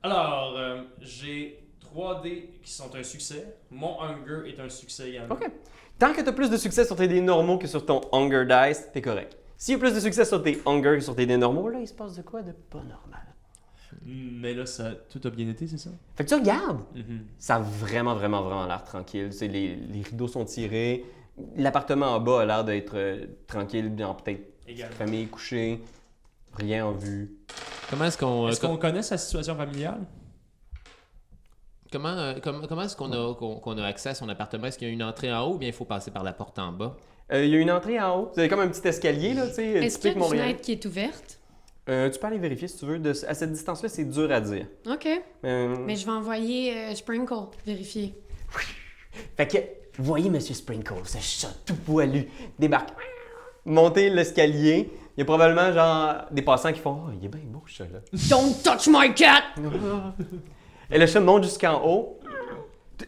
Alors, euh, j'ai 3 dés qui sont un succès. Mon hunger est un succès également. OK. Tant que tu as plus de succès sur tes dés normaux que sur ton Hunger Dice, t'es correct. S'il y a plus de succès sur tes Hunger que sur tes dés normaux, là, il se passe de quoi de pas normal? Mais là, ça, tout a bien été, c'est ça? Fait que tu regardes, Mhm. ça a vraiment, vraiment, vraiment l'air tranquille. C'est les, les rideaux sont tirés. L'appartement en bas a l'air d'être euh, tranquille, bien peut-être famille couchée, rien en vue. Comment est-ce qu'on. Est-ce euh, qu'on connaît sa situation familiale? Comment, euh, com- comment est-ce qu'on a, qu'on, qu'on a accès à son appartement? Est-ce qu'il y a une entrée en haut ou bien il faut passer par la porte en bas? Euh, Il y a une entrée en haut. Vous avez comme un petit escalier, là, tu sais, Est-ce qu'il y a une fenêtre qui est ouverte? Euh, tu peux aller vérifier si tu veux. De- à cette distance-là, c'est dur à dire. OK. Euh, Mais je vais envoyer euh, Sprinkle vérifier. Fait que, voyez Monsieur Sprinkle, ce chat tout poilu, débarque, monter l'escalier. Il y a probablement genre des passants qui font Oh, il est bien beau ce chat-là. Don't touch my cat! Et le chat monte jusqu'en haut.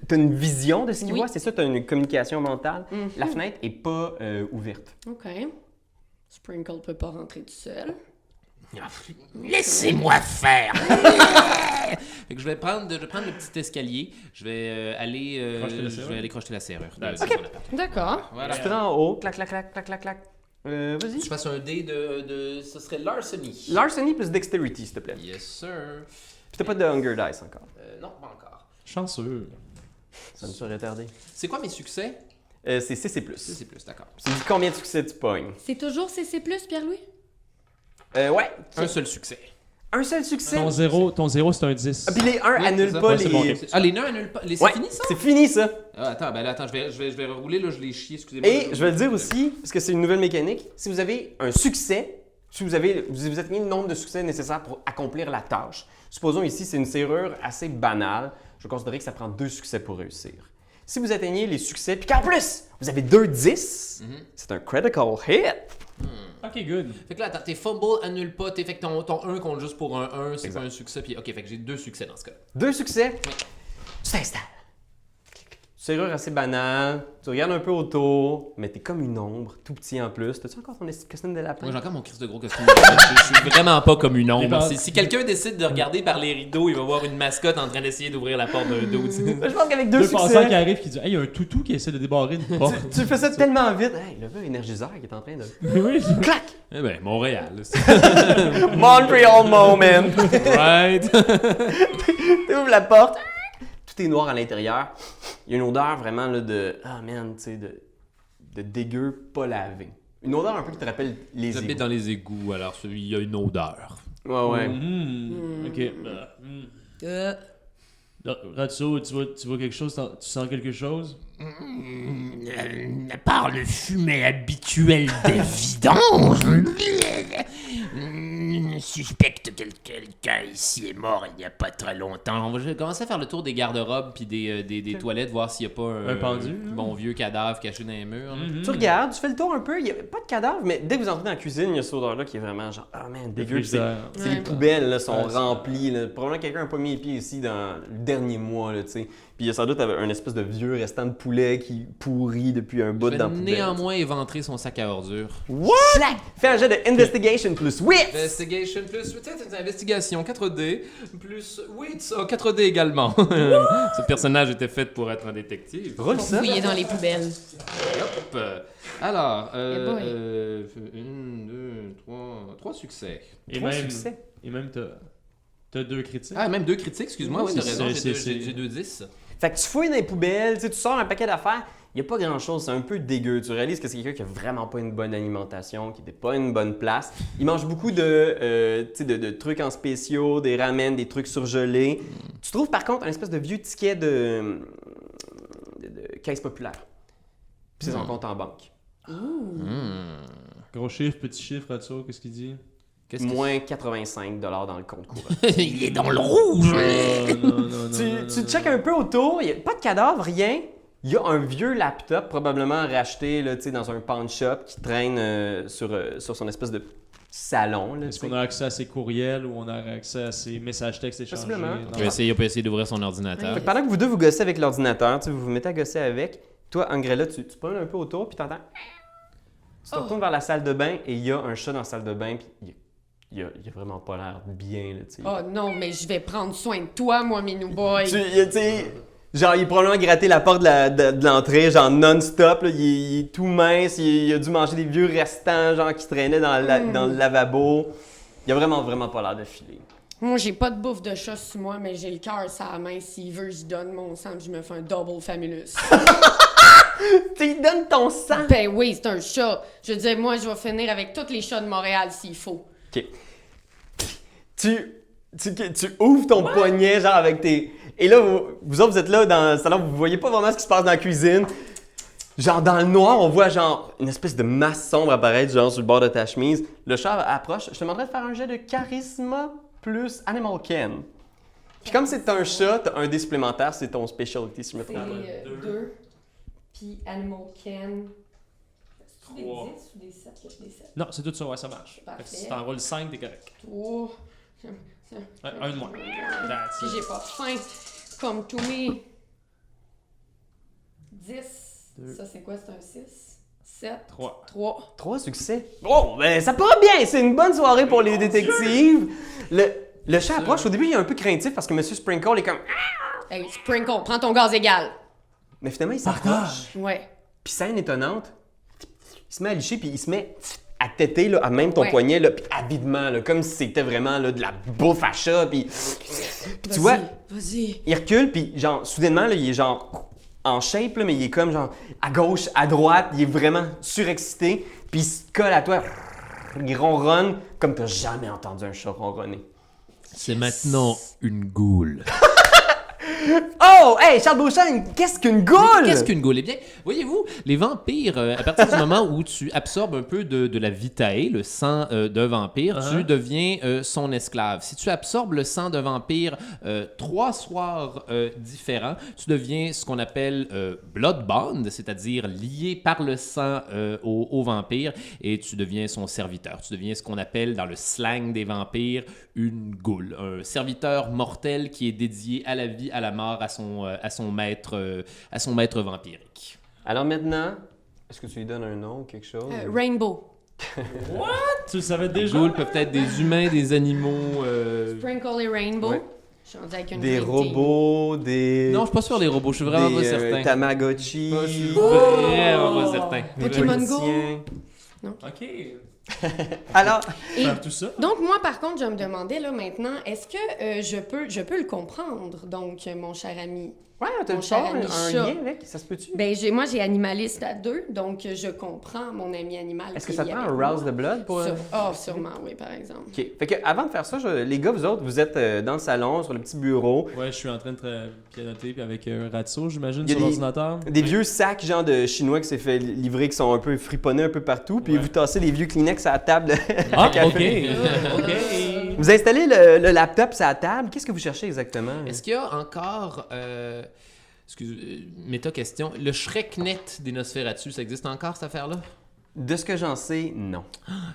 T'as une vision de ce qu'il Oui. voit, c'est ça, t'as une communication mentale. La fenêtre est pas ouverte. OK. Sprinkle peut pas rentrer tout seul. Laissez-moi faire. Fait que je vais prendre, je vais prendre le petit escalier. Je vais euh, aller, euh, Crocheter la je serrure. vais aller crocheter la serrure. de- Ok. de son appart. D'accord. Voilà. Tu te rends en haut, clac, clac, clac, clac, clac, clac. Euh, vas-y. Je fasse un dé de, de. Ce serait larceny. Larceny plus dexterity, s'il te plaît. Yes, sir. Puis t'as pas de hunger dice encore. Euh, non, pas encore. Chanceux. Ça me serait retardé. C'est quoi mes succès? Euh, c'est C, c'est C'est plus. c'est plus, d'accord. Combien de succès tu pognes. C'est toujours CC+, Pierre-Louis? Euh, ouais. Un seul succès. Un seul succès. Ton zéro, ton zéro c'est un 10. Ah, puis les 1 Oui, annulent c'est ça. pas Ouais, c'est bon, les. ok. Ah, les nains annulent pas. Les- C'est Ouais, fini ça? C'est fini ça. Ah, attends, ben là, attends, je vais, je vais, je vais rouler, là, je l'ai chié, excusez-moi. Et je vais le dire aussi, parce que c'est une nouvelle mécanique, si vous avez un succès, si vous avez vous vous êtes mis le nombre de succès nécessaires pour accomplir la tâche, supposons ici c'est une serrure assez banale, je vais considérer que ça prend deux succès pour réussir. Si vous atteignez les succès, puis qu'en plus vous avez deux 10, Mhm. c'est un critical hit. Ok, good. Fait que là, attends, tes fumbles annulent pas, t'es fait que ton, ton 1 compte juste pour un 1, c'est pas un succès, puis ok, fait que j'ai deux succès dans ce cas. Deux succès, tu t'installes. Tu serrure assez banale, tu regardes un peu autour, mais t'es comme une ombre, tout petit en plus. T'as-tu encore ton costume de lapin? Moi, j'ai encore mon Christ de gros costume. de lapin. je, je suis vraiment pas comme une ombre. Si, si quelqu'un décide de regarder par les rideaux, il va voir une mascotte en train d'essayer d'ouvrir la porte d'un dos. Je pense qu'avec deux, Deux passants qui succès, arrivent qui disent Hey, il y a un toutou qui essaie de débarrer une porte. tu, tu fais ça tellement vite. Hey, le gars énergiseur qui est en train de... oui, Clac! Eh ben, Montréal. Montreal moment! right? Tu ouvres la porte, tout est noir à l'intérieur. Il y a une odeur vraiment là, de. Ah man, tu sais, de, de dégueu pas lavé. Une odeur un peu qui te rappelle les égouts. dans les égouts, alors il y a une odeur. Ouais, ouais. Mhm. Ok. Euh, hmm. Euh, Ratso, tu vois, tu vois quelque chose Tu sens quelque chose? À part le fumet habituel des vidanges, je suspecte que quelqu'un ici est mort il n'y a pas très longtemps. On va commencer à faire le tour des garde-robes puis des, euh, des, des toilettes, voir s'il n'y a pas un, Un pendu, là. bon vieux cadavre caché dans les murs. Mhm. Tu regardes, tu fais le tour un peu, il n'y a pas de cadavre, mais dès que vous entrez dans la cuisine, il y a cette odeur-là qui est vraiment genre, ah man, dégueu. C'est Ouais. les poubelles là, sont Ouais, remplies. là. Probablement quelqu'un n'a pas mis les pieds ici dans le dernier mois, là, tu sais. Puis il y a sans doute un espèce de vieux restant de poulet qui pourrit depuis un bout dans la poubelle. néanmoins éventrer son sac à ordures. What? Fais un jet de investigation plus wit! Investigation plus une investigation 4D plus wits ah, 4D également. Ce personnage était fait pour être un détective. Roule ça. fouiller dans les poubelles. Hop. Alors, euh, euh, une, deux, trois, trois succès. Et Trois même, succès. et même t'as, t'as deux critiques. Ah, même deux critiques, excuse-moi, ouais, C'est- t'as raison, j'ai deux, j'ai- deux 10. Fait que tu fouilles dans les poubelles, tu sors un paquet d'affaires, il n'y a pas grand chose, c'est un peu dégueu. Tu réalises que c'est quelqu'un qui a vraiment pas une bonne alimentation, qui n'était pas une bonne place. Il mange beaucoup de, euh, de, de trucs en spéciaux, des ramen, des trucs surgelés. Tu trouves par contre un espèce de vieux ticket de, de, de caisse populaire. Puis c'est son compte en banque. Gros chiffre, petit chiffre, Ratso, qu'est-ce qu'il dit? Moins 85 dans le compte courant. il est dans le rouge. Non, non, non, tu, non, tu non, checkes un peu autour, il n'y a pas de cadavre, rien. Il y a un vieux laptop, probablement racheté là, tu sais, dans un pawn shop, qui traîne euh, sur, euh, sur son espèce de salon. là, Est-ce qu'on a accès à ses courriels ou on a accès à ses messages textes échangés? Possiblement. On peut essayer, essayer d'ouvrir son ordinateur. Fait que pendant que vous deux vous gossez avec l'ordinateur, vous vous mettez à gosser avec, toi, Angrella, tu, tu prends un peu autour, puis t'entends. Tu te Oh. retournes vers la salle de bain et il y a un chat dans la salle de bain, puis il, il, a, il a vraiment pas l'air bien. Là, tu sais. Oh non, mais je vais prendre soin de toi, moi, Minou Boy. Tu sais, genre, il a probablement gratté la porte de la- de- de l'entrée, genre non-stop. là. Il, est- il est tout mince, il, il a dû manger des vieux restants, genre, qui traînaient dans, la- dans le lavabo. Il a vraiment, vraiment pas l'air de filer. Moi, j'ai pas de bouffe de chat sur moi, mais j'ai le cœur la main. S'il veut, je donne mon sang, puis je me fais un double famulus. Tu lui donnes ton sang! ben oui, c'est un chat. Je veux dire, moi, je vais finir avec tous les chats de Montréal s'il faut. Ok. Tu, tu, tu ouvres ton poignet, genre, avec tes. Et là, vous, vous autres, vous êtes là dans le salon, vous voyez pas vraiment ce qui se passe dans la cuisine. Genre, dans le noir, on voit, genre, une espèce de masse sombre apparaître, genre, sur le bord de ta chemise. Le chat approche. Je te demanderais de faire un jet de charisme plus Animal Ken. Puis comme c'est un chat, t'as un dé supplémentaire, c'est ton specialty, si je me C'est trompe. euh, deux. Puis Animal Can. C'est des 10 Trois. ou des 7? Des 7. Non, c'est tout ça, ouais, ça marche. Parfait. Fait que Si t'enroules 5, t'es correct. 3. Un, un de moins. That's Si j'ai pas faim, comme tous mes. 10. Ça, c'est quoi? C'est un 6? 7? Trois. 3. Trois succès. Oh, ben ça part bien! C'est une bonne soirée pour les détectives. Le, le chat approche. Au début, il est un peu craintif parce que M. Sprinkle est comme. Hey, Sprinkle, prends ton gaz égal. Mais finalement, il s'approche. Ouais. Puis scène étonnante, il se met à licher, puis il se met à têter là, à même ton Ouais. poignet, là, puis avidement, là, comme si c'était vraiment là, de la bouffe à chat. Puis, puis tu vois, Vas-y. il recule, puis genre, soudainement, là, il est genre en shape, là, mais il est comme genre à gauche, à droite, il est vraiment surexcité, puis il se colle à toi. Il ronronne comme t'as jamais entendu un chat ronronner. C'est maintenant une goule. Oh, hey, Charles Beauchamp, qu'est-ce qu'une goule? Qu'est-ce qu'une goule? Eh bien, voyez-vous, les vampires, euh, à partir du moment où tu absorbes un peu de, de la vitae, le sang euh, d'un vampire, tu deviens euh, son esclave. Si tu absorbes le sang d'un vampire euh, trois soirs euh, différents, tu deviens ce qu'on appelle euh, blood bond, c'est-à-dire lié par le sang euh, au, au vampire, et tu deviens son serviteur. Tu deviens ce qu'on appelle dans le slang des vampires une goule, un serviteur mortel qui est dédié à la vie, à la mort à son, euh, à son, maître, euh, à son maître vampirique. Alors maintenant, est-ce que tu lui donnes un nom ou quelque chose? Euh, Rainbow. Tu le savais déjà? Ghouls peuvent être des humains, des animaux. euh, Sprinkle et Rainbow. Ouais. Je suis rendue avec une Des robots, des... Non, je suis pas sûr des robots, je suis vraiment des, pas euh, certain. Tamagotchi. Moi, je suis Oh! vraiment pas certain. des Pokémon Go. Ok. Alors, Et Faire tout ça? donc moi par contre je me demandais là maintenant est-ce que euh, je peux je peux le comprendre donc mon cher ami? Ouais, t'as un, un lien avec, ça se peut-tu? Ben j'ai moi j'ai animaliste à deux donc euh, je comprends mon ami animal. Est-ce que ça est prend un. Rouse the Blood pour... Sur- Ah, sûrement oui par exemple. OK. Fait que avant de faire ça, je- les gars, vous autres, vous êtes euh, dans le salon, sur le petit bureau. Ouais, je suis en train de tra- pianoter puis avec un Ratso, j'imagine, Il y a sur des- l'ordinateur. Des vieux sacs, genre de chinois qui s'est fait livrer, qui sont un peu friponnés un peu partout, puis Ouais. vous tassez les vieux Kleenex à la table. Ah, ok. ok. Vous installez le, le laptop sur la table? Qu'est-ce que vous cherchez exactement? Est-ce qu'il y a encore. Euh, excuse, euh, méta question. Le Shreknet des Nosferatu, ça existe encore cette affaire-là? De ce que j'en sais, non.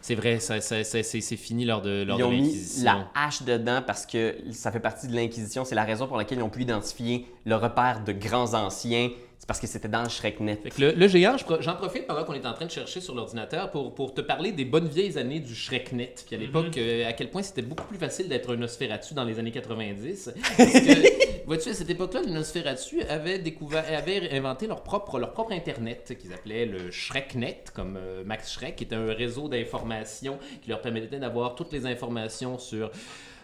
C'est vrai, ça, ça- ça- c'est fini lors de, lors Ils de ont mis la hache dedans parce que ça fait partie de l'Inquisition. C'est la raison pour laquelle ils ont pu identifier le repère de grands anciens. C'est parce que c'était dans le Shreknet. Fait que le, le géant, j'en profite pendant qu'on est en train de chercher sur l'ordinateur pour, pour te parler des bonnes vieilles années du Shreknet. Puis à l'époque, euh, à quel point c'était beaucoup plus facile d'être un Nosferatu dans les années 90. Parce que, vois-tu, à cette époque-là, les Nosferatu avaient, découvert, avaient inventé leur propre, leur propre Internet qu'ils appelaient le Shreknet, comme euh, Max Shrek, qui était un réseau d'informations qui leur permettait d'avoir toutes les informations sur.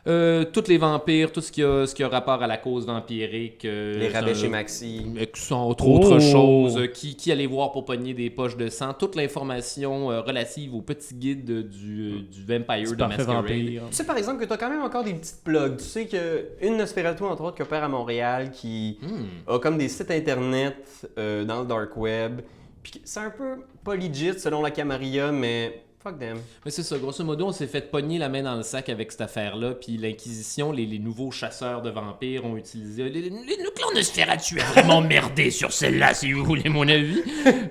Euh, tous les vampires, tout ce qui a, ce qui a rapport à la cause vampirique. euh, Les rabais chez Maxi. Entre autres Oh! choses, euh, qui, qui allait voir pour pogner des poches de sang, toute l'information euh, relative au petit guide euh, du, euh, du Vampire C'est de Masquerade. vampire. Tu sais par exemple que tu as quand même encore des petites plugs. Tu sais qu'une Nosferatu, entre autres, qui opère à Montréal, qui Hmm. a comme des sites internet euh, dans le dark web. Puis c'est un peu pas legit selon la Camarilla, mais fuck them. Mais c'est ça, grosso modo, on s'est fait pogner la main dans le sac avec cette affaire-là, puis l'Inquisition, les, les nouveaux chasseurs de vampires ont utilisé... les- les- Le clan Nosferatu a vraiment merdé sur celle-là, si vous voulez mon avis.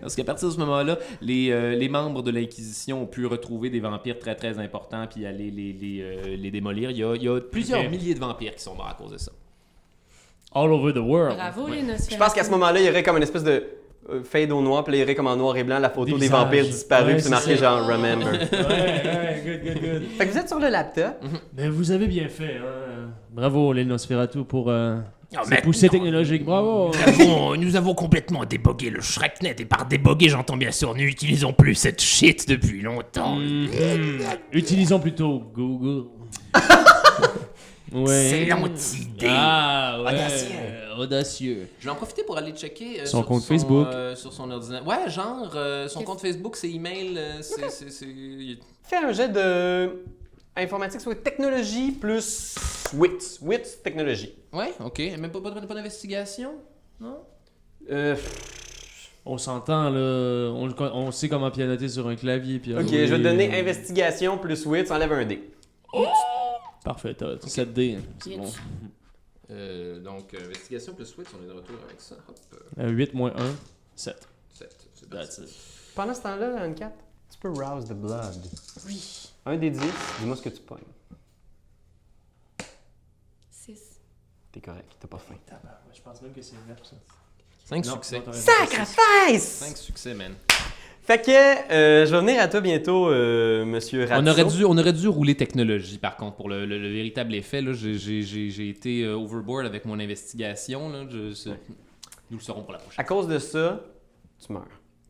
Parce qu'à partir de ce moment-là, les, euh, les membres de l'Inquisition ont pu retrouver des vampires très très importants puis aller les, les, euh, les démolir. Il y, a, il y a plusieurs milliers de vampires qui sont morts à cause de ça. All over the world. Bravo les Nosferatu. Je pense qu'à ce moment-là, il y aurait comme une espèce de fade au noir, puis là, il comme en noir et blanc la photo Des des, vampires disparus, Ouais, puis c'est marqué ça. genre Remember. Ouais, ouais, good, good, good. fait que vous êtes sur le laptop. Ben, vous avez bien fait. Hein. Bravo, les Nosferatu, pour euh, Oh, mais- poussées technologiques. Bravo. Nous avons, nous avons complètement débogué le Shreknet, et par déboguer, j'entends bien sûr, nous n'utilisons plus cette shit depuis longtemps. Mhm. Utilisons plutôt Google. ouais. C'est l'anti-idée. Ah, ouais. Audacieux. Je vais en profiter pour aller checker euh, Son sur compte Facebook. euh, sur son ordinateur. Ouais, genre, euh, son compte Facebook, ses emails, euh, c'est- c'est- c'est- Fais un jet de informatique, soit technologie plus wit. Wit, technologie. Ouais, ok. Même pas, pas, pas d'investigation? Non? Euh, On s'entend, là. On, on sait comment pianoter sur un clavier. Puis, ok, oui. je vais te donner investigation plus wit, ça enlève un dé. Parfait, t'as 7 D. C'est Yes. bon. Euh, Donc, euh, investigation plus switch, on est de retour avec ça. Hop, euh, 8 moins 1, 7. sept, c'est parti. That's it. Pendant ce temps-là, Anne 4, tu peux rouse the blood. Oui. Un des 10, dis-moi ce que tu pognes. 6. T'es correct, t'as pas faim. Je pense même que c'est 9 ça. 5 Non, succès. Sacrifice! 5 succès, man. Fait que euh, je vais venir à toi bientôt, euh, monsieur Ratso. On aurait, dû, on aurait dû rouler technologie, par contre, pour le, le- le véritable effet. J'ai- été euh, overboard avec mon investigation. Là. Je- Nous le saurons pour la prochaine. À cause de ça, tu meurs.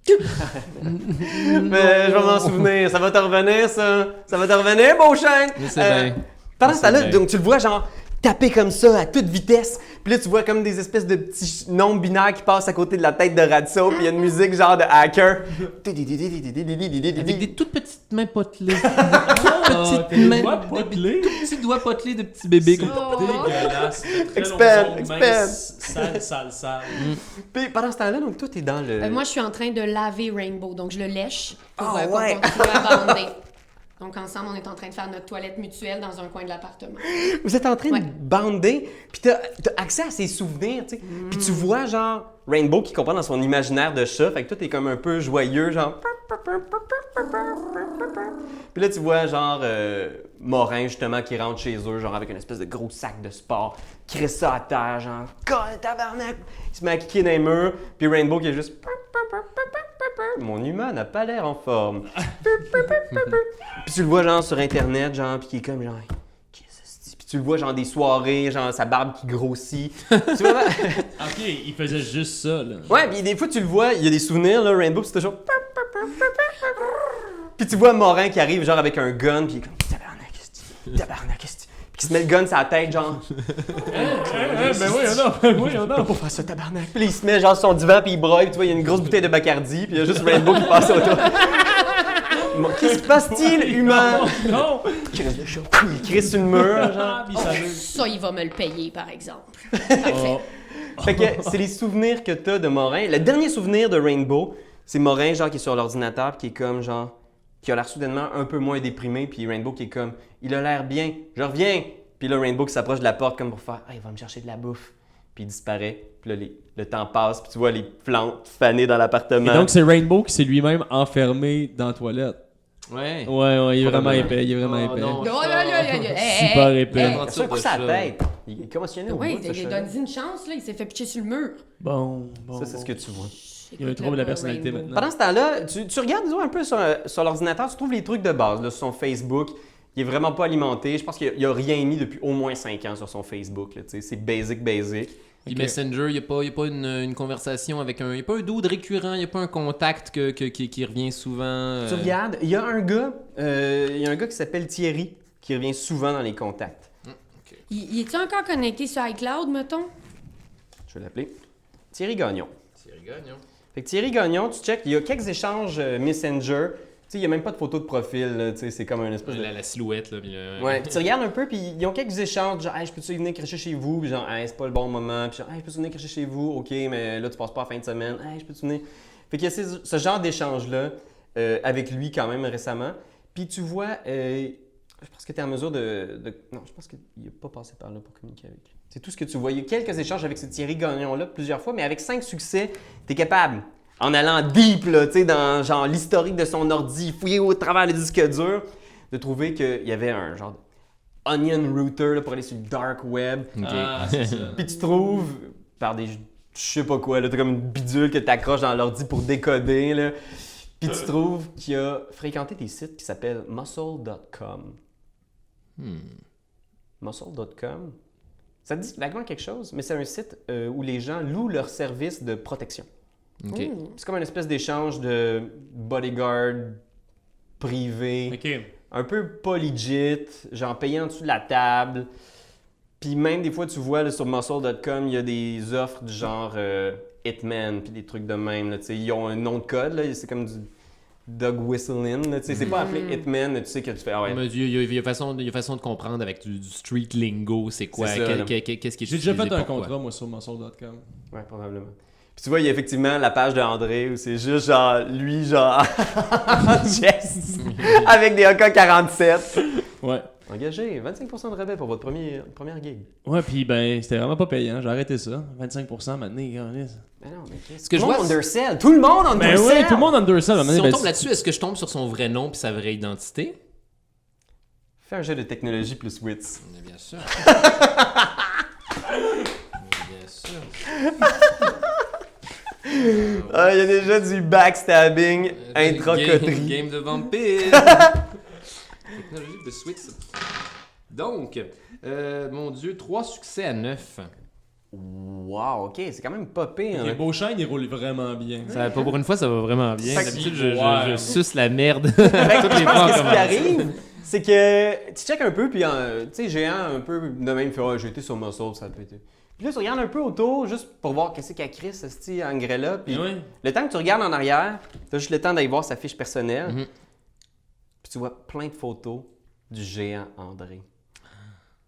Mais je vais m'en souvenir. Ça va te revenir, ça. Ça va te revenir, beau bien. Pendant ce temps-là, donc tu le vois genre taper comme ça à toute vitesse. Puis là, tu vois comme des espèces de petits nombres binaires qui passent à côté de la tête de Ratso. Puis il y a une musique genre de hacker. Avec des toutes petites mains potelées. Ah, petites mains. potelés? Des petits doigts potelés de petits bébés. C'est Comme... dégueulasse. Expand, expand. Sale, sale, sale. Puis pendant ce temps-là, donc toi, t'es dans le. Euh, moi, je suis en train de laver Rainbow, donc je le lèche pour, Ah, euh, pour ouais. Donc, ensemble, on est en train de faire notre toilette mutuelle dans un coin de l'appartement. Vous êtes en train Ouais. de bander, puis t'as as accès à ses souvenirs, tu sais. Puis tu vois, genre, Rainbow qui comprend dans son imaginaire de chat, fait que toi, t'es comme un peu joyeux, genre, Puis là, tu vois, genre, euh, Morin, justement, qui rentre chez eux, genre, avec une espèce de gros sac de sport, qui reste ça à terre, genre, Colle, tabarnak! Il se met à kicker dans les murs, puis Rainbow qui est juste. Mon humain n'a pas l'air en forme. puis tu le vois, genre, sur Internet, genre, puis qui est comme, genre, Qu'est-ce que c'est? puis tu le vois, genre, des soirées, genre, sa barbe qui grossit. tu vois, Ok, il faisait juste ça, là. Ouais, puis des fois, tu le vois, il y a des souvenirs, là, Rainbow, c'est toujours. Puis tu vois Morin qui arrive, genre, avec un gun, puis il est comme. Tabarnak, qui se met le gun sur la tête, genre. ben oui, on a, ben oui, on a. Pour faire ça, tabarnak. Puis là, il se met, genre, sur son divan, puis il broye, puis tu vois, il y a une grosse bouteille de Bacardi, puis il y a juste Rainbow qui passe autour. Qu'est-ce qui se passe-t-il, humain? Non! Crise de chaud. Il crie sur le mur, genre. Ah, puis ça Ça, il va me le payer, par exemple. Parfait. Fait que c'est les souvenirs que t'as de Morin. Le dernier souvenir de Rainbow, c'est Morin, genre, qui est sur l'ordinateur, puis qui est comme, genre, qui a l'air soudainement un peu moins déprimé, puis Rainbow qui est comme, il a l'air bien, je reviens. Puis là, Rainbow qui s'approche de la porte comme pour faire, ah, il va me chercher de la bouffe. Puis il disparaît. Puis là, les- le temps passe, puis tu vois les plantes fanées dans Et l'appartement. donc, c'est Rainbow qui s'est lui-même enfermé dans la toilette. Ouais. Ouais, ouais, il est vraiment épais, il est vraiment Oh, épais. non. Oh, là, là, là, là, hey, Super épais. fait un coup la tête. Il est commotionné au Oui, bout de ce il chat-là. donne une chance, là. Il s'est fait pitcher sur le mur. Bon, bon. Ça, c'est ce que tu vois. Il y a un trouble de la personnalité maintenant. Pendant ce temps-là, tu, tu regardes disons, un peu sur, euh, sur l'ordinateur, tu trouves les trucs de base, là, sur son Facebook. Il est vraiment pas alimenté. Je pense qu'il a, rien mis depuis au moins 5 ans sur son Facebook. C'est basic, basic. Puis Ok. Messenger, il n'y a pas, y a pas une, une conversation avec un. Il n'y a pas un dude récurrent, il n'y a pas un contact que, que- qui, qui revient souvent. euh, Tu regardes, il y a un gars, euh, il y a un gars qui s'appelle Thierry qui revient souvent dans les contacts. Il, il est-tu encore connecté sur iCloud, mettons? Je vais l'appeler. Thierry Gagnon. Thierry Gagnon. Fait que Thierry Gagnon, tu check, il y a quelques échanges euh, Messenger. Tu sais, il n'y a même pas de photo de profil, tu sais, c'est comme un espèce de... La, la silhouette, là. puis Ouais, puis tu regardes un peu, puis ils ont quelques échanges, genre, hey, je peux-tu venir cracher chez vous? Puis genre, hey, c'est pas le bon moment. Puis genre, hey, je peux-tu venir cracher chez vous? Ok, mais là, tu passes pas la fin de semaine. Hey, je peux-tu venir? Fait qu'il y a ces- ce genre d'échange-là euh, avec lui quand même récemment. Puis tu vois, euh, je pense que tu es en mesure de, de- Non, je pense qu'il n'a pas passé par là pour communiquer avec lui. C'est tout ce que tu vois. Il y a quelques échanges avec ce Thierry Gagnon-là plusieurs fois, mais avec cinq succès, tu es capable, en allant deep, là, tu sais, dans genre l'historique de son ordi, fouiller au travers le disque dur, de trouver qu'il y avait un genre onion router là, pour aller sur le dark web. Ok. Ah, ça. Puis tu trouves par des je sais pas quoi, là, t'as comme une bidule que t'accroches dans l'ordi pour décoder. Là. Puis tu trouves qu'il a fréquenté des sites qui s'appellent muscle.com. Hmm. Muscle.com. Ça te dit vaguement quelque chose, mais c'est un site euh, où les gens louent leurs services de protection. Ouh. C'est comme une espèce d'échange de bodyguard privé, un peu pas legit, genre payé en dessous de la table. Puis même des fois, tu vois là, sur muscle.com, il y a des offres du genre euh, Hitman, puis des trucs de même. Là, tu sais. ils ont un nom de code, c'est comme du dog whistling. tu sais, C'est pas appelé Hitman, mais tu sais que tu fais. Ah ouais. Mais Il y, a, il y a façon, il y a façon de comprendre avec du, du street lingo, c'est quoi, C'est ça, quel- là. quel- quel- qu'est-ce qui est J'ai déjà fait un contrat, moi, sur muscle.com. Ouais, probablement. Puis tu vois, il y a effectivement la page de André où c'est juste genre lui, genre en chest, avec des AK-47. Ouais. Engagé, 25% de rabais pour votre premier, première gig. Ouais, puis ben, c'était vraiment pas payant. J'ai arrêté ça. 25% maintenant. Mais non, mais qu'est-ce Ce que tout je le vois, undersell! Tout le monde Ben undersell! ouais, tout le monde undersell. Si on ben, tombe là-dessus, est-ce que je tombe sur son vrai nom puis sa vraie identité? Fais un jeu de technologie plus wits. Mais bien sûr. Mais bien sûr. Ah, il y a déjà du backstabbing, Euh, Game, intracoterie. game de vampire. Technologie de Switch. Donc, euh, mon Dieu, trois succès à neuf. Wow, ok, c'est quand même pas pire. Les hein. beaux chaînes, ils roulent vraiment bien. Ça, pas pour une fois, ça va vraiment bien. D'habitude, je, je- Ouais. je suce la merde. Je pense que ce qui arrive, c'est que tu checkes un peu, puis euh, tu sais, géant un peu de même, fait, oh, j'ai été sur Muscle, ça a pété. Puis là, tu regardes un peu autour, juste pour voir qu'est-ce qu'il y a Chris, ce Angrella, puis Et ouais. le temps que tu regardes en arrière, t'as juste le temps d'aller voir sa fiche personnelle, Mhm. Puis tu vois plein de photos du géant André.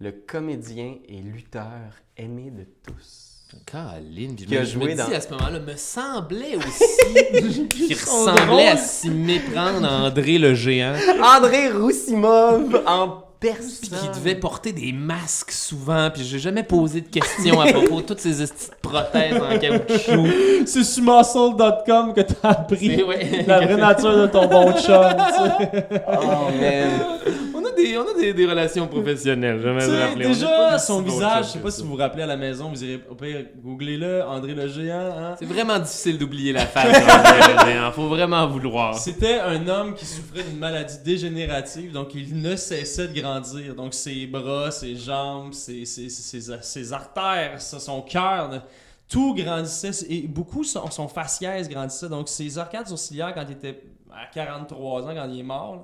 Le comédien et lutteur aimé de tous. Caroline, puis Qui a je me joué dis dans- à ce moment-là, me semblait aussi qu'il ressemblait à s'y méprendre à André le géant. André Roussimov en Puis personne. qui devait porter des masques souvent, puis j'ai jamais posé de questions à propos de toutes ces petites prothèses en caoutchouc. C'est sur muscle.com que t'as appris ouais. la vraie nature de ton bon chum. tu sais. Oh man. On a des, on a des, des relations professionnelles, jamais Tu sais, rappeler. Déjà, son visage, je sais pas si vous vous rappelez à la maison, vous irez au pire, googlez-le, André le Géant. Hein? C'est vraiment difficile d'oublier la face. Il faut vraiment vouloir. C'était un homme qui souffrait d'une maladie dégénérative, donc il ne cessait de grandir. Donc ses bras, ses jambes, ses, ses, ses, ses artères, son cœur, tout grandissait. Et beaucoup, son, son faciès grandissait. Donc ses arcades sourcilières, quand il était à 43 ans, quand il est mort, là,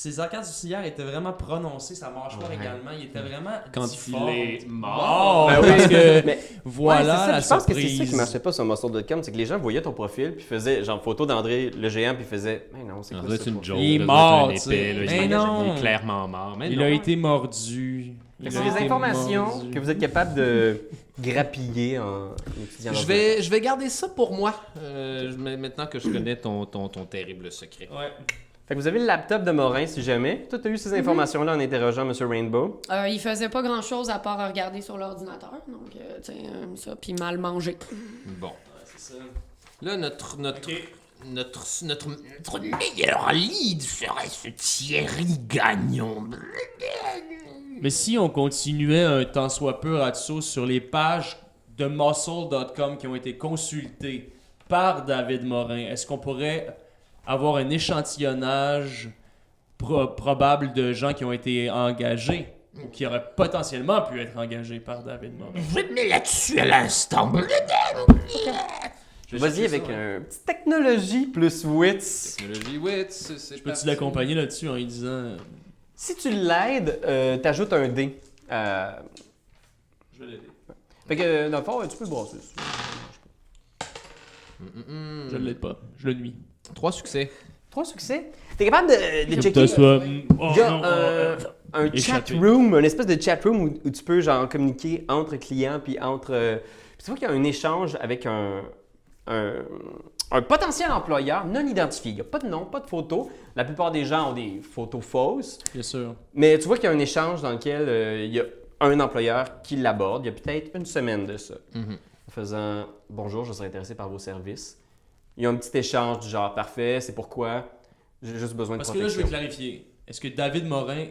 ses arcades sourcilières étaient vraiment prononcées, sa mâchoire Ouais. également, il était vraiment Quand il est Mort, mort. Ben oui. parce que Mais- voilà Ouais, c'est ça. la Je pense que c'est ça qui marchait pas sur muscle.com, c'est que les gens voyaient ton profil puis faisaient genre photo d'André le géant puis faisaient mais non, c'est quoi ça. Il est mort, épais, tu là, sais. il Mais non. Il est clairement mort. Mais Il non. a été mordu. C'est des informations mordu. que vous êtes capable de grappiller en étudiant Je vais, je vais garder ça pour moi, euh, maintenant que je connais ton, ton, ton terrible secret. Ouais. Fait que vous avez le laptop de Morin si jamais. Toi, tu as eu ces informations-là en interrogeant M. Rainbow. Euh, il faisait pas grand chose à part regarder sur l'ordinateur, donc euh, tu euh, ça, puis mal manger. Bon. C'est ça. Là, notre, notre, notre, Notre meilleur lead serait ce Thierry Gagnon. Mais si on continuait un tant soit peu Ratso sur les pages de muscle.com qui ont été consultées par David Morin, est-ce qu'on pourrait avoir un échantillonnage pro- probable de gens qui ont été engagés ou qui auraient potentiellement pu être engagés par David me mets là-dessus à l'instant. Vas-y avec ça, un petit technologie plus wits. technologie, oui, c'est peux-tu l'accompagner là-dessus en lui disant... euh, Si tu l'aides, euh, t'ajoutes un dé. Euh, Je vais l'aider. Fait que dans le fond, tu peux le brasser. Mm, Je ne l'aide pas. Je le nuis. Trois succès. Trois succès. T'es capable de, de checker. Toi, Il y a un, chat room, une espèce de chat room où, où tu peux genre communiquer entre clients puis entre. euh, puis tu vois qu'il y a un échange avec un, un, un potentiel employeur non identifié. Il n'y a pas de nom, pas de photo. La plupart des gens ont des photos fausses. Bien sûr. Mais tu vois qu'il y a un échange dans lequel euh, il y a un employeur qui l'aborde. Il y a peut-être une semaine de ça. Mhm. En faisant Bonjour, je serais intéressé par vos services. Il y a un petit échange du genre Parfait, c'est pourquoi? J'ai juste besoin de Parce que là, je protection. vais clarifier. Est-ce que David Morin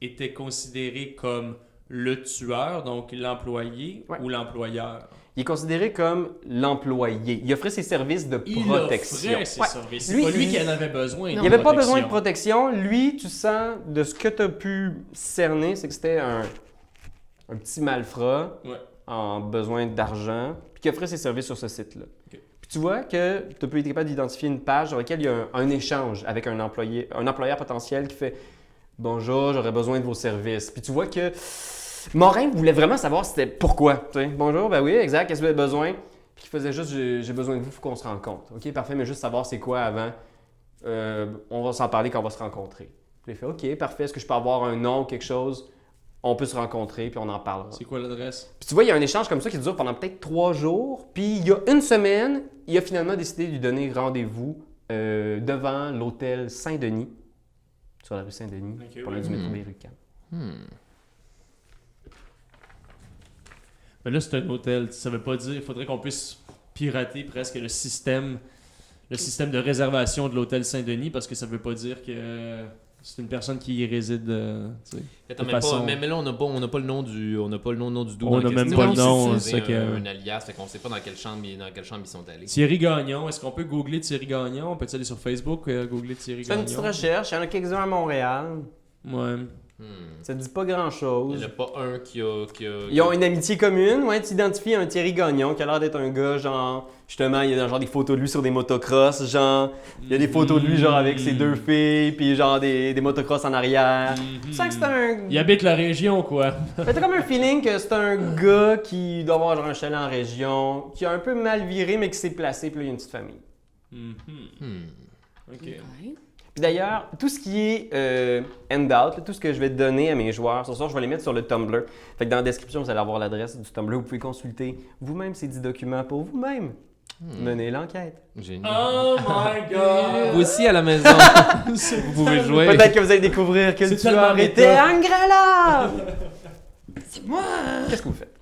était considéré comme le tueur, donc l'employé, Ouais. ou l'employeur? Il est considéré comme l'employé. Il offrait ses services de Il protection. offrait ses Ouais. services. C'est Lui, pas lui il- qui en avait besoin. Il de n'y avait pas besoin de protection. protection. Lui, tu sens, de ce que tu as pu cerner, c'est que c'était un, un petit malfrat Ouais. en besoin d'argent, puis qui offrait ses services sur ce site-là. Tu vois que tu peux être capable d'identifier une page dans laquelle il y a un, échange avec un employé, un employeur potentiel qui fait Bonjour, j'aurais besoin de vos services. Puis tu vois que Morin voulait vraiment savoir c'était pourquoi. Bonjour, ben oui, exact, qu'est-ce que vous avez besoin? Puis il faisait juste J'ai j'ai besoin de vous, il faut qu'on se rencontre. Ok, parfait, mais juste savoir c'est quoi avant. Euh, on va s'en parler quand on va se rencontrer. Puis il fait OK, parfait, est-ce que je peux avoir un nom, quelque chose? On peut se rencontrer, puis on en parlera. C'est quoi l'adresse? Puis tu vois, il y a un échange comme ça qui dure pendant peut-être trois jours. Puis il y a une semaine, il a finalement décidé de lui donner rendez-vous euh, devant l'hôtel Saint-Denis, sur la rue Saint-Denis, Ok, pour l'un ouais. du métro Hmm. Berrucan. Hmm. Ben là, c'est un hôtel. Ça veut pas dire. Il faudrait qu'on puisse pirater presque le système, le système de réservation de l'hôtel Saint-Denis parce que ça veut pas dire que euh, c'est une personne qui y réside. euh, tu sais. Attends, De mais, façon- pas- mais, mais là, on n'a pas, on n'a pas le nom du, on n'a pas le nom, nom du dos. On dans n'a même pas le nom, C'est un, un alias, fait qu'on sait pas dans quelle chambre, ils- dans quelle chambre ils sont allés. Thierry Gagnon, est-ce qu'on peut googler Thierry Gagnon? On peut aller sur Facebook euh, googler Thierry C'est une Gagnon? petite recherche, il y en a quelques-uns à Montréal. Ouais. Hmm. Ça dit pas Il grand-chose. n'y en a pas un qui a. Qui a Ils ont une amitié commune, ouais, tu identifies un Thierry Gagnon qui a l'air d'être un gars, genre, justement, il y a genre des photos de lui sur des motocross, genre, il y a des photos de lui, genre, avec ses deux filles, puis genre des, des motocross en arrière. Tu sens que c'est un. Il habite la région, quoi. Mais t'as comme un feeling que c'est un gars qui doit avoir genre un chalet en région, qui a un peu mal viré, mais qui s'est placé, puis là, il y a une petite famille. Mhm. Hmm. Ok. Ouais. Puis d'ailleurs, tout ce qui est euh, handout, tout ce que je vais donner à mes joueurs, ce soir, je vais les mettre sur le Tumblr. Fait que dans la description, vous allez avoir l'adresse du Tumblr. Vous pouvez consulter vous-même ces 10 documents pour vous-même. Menez l'enquête. Génial. Oh my god! Vous aussi à la maison, vous pouvez jouer. Peut-être que vous allez découvrir que le tueur était. Angrela! C'est moi! Qu'est-ce que vous faites?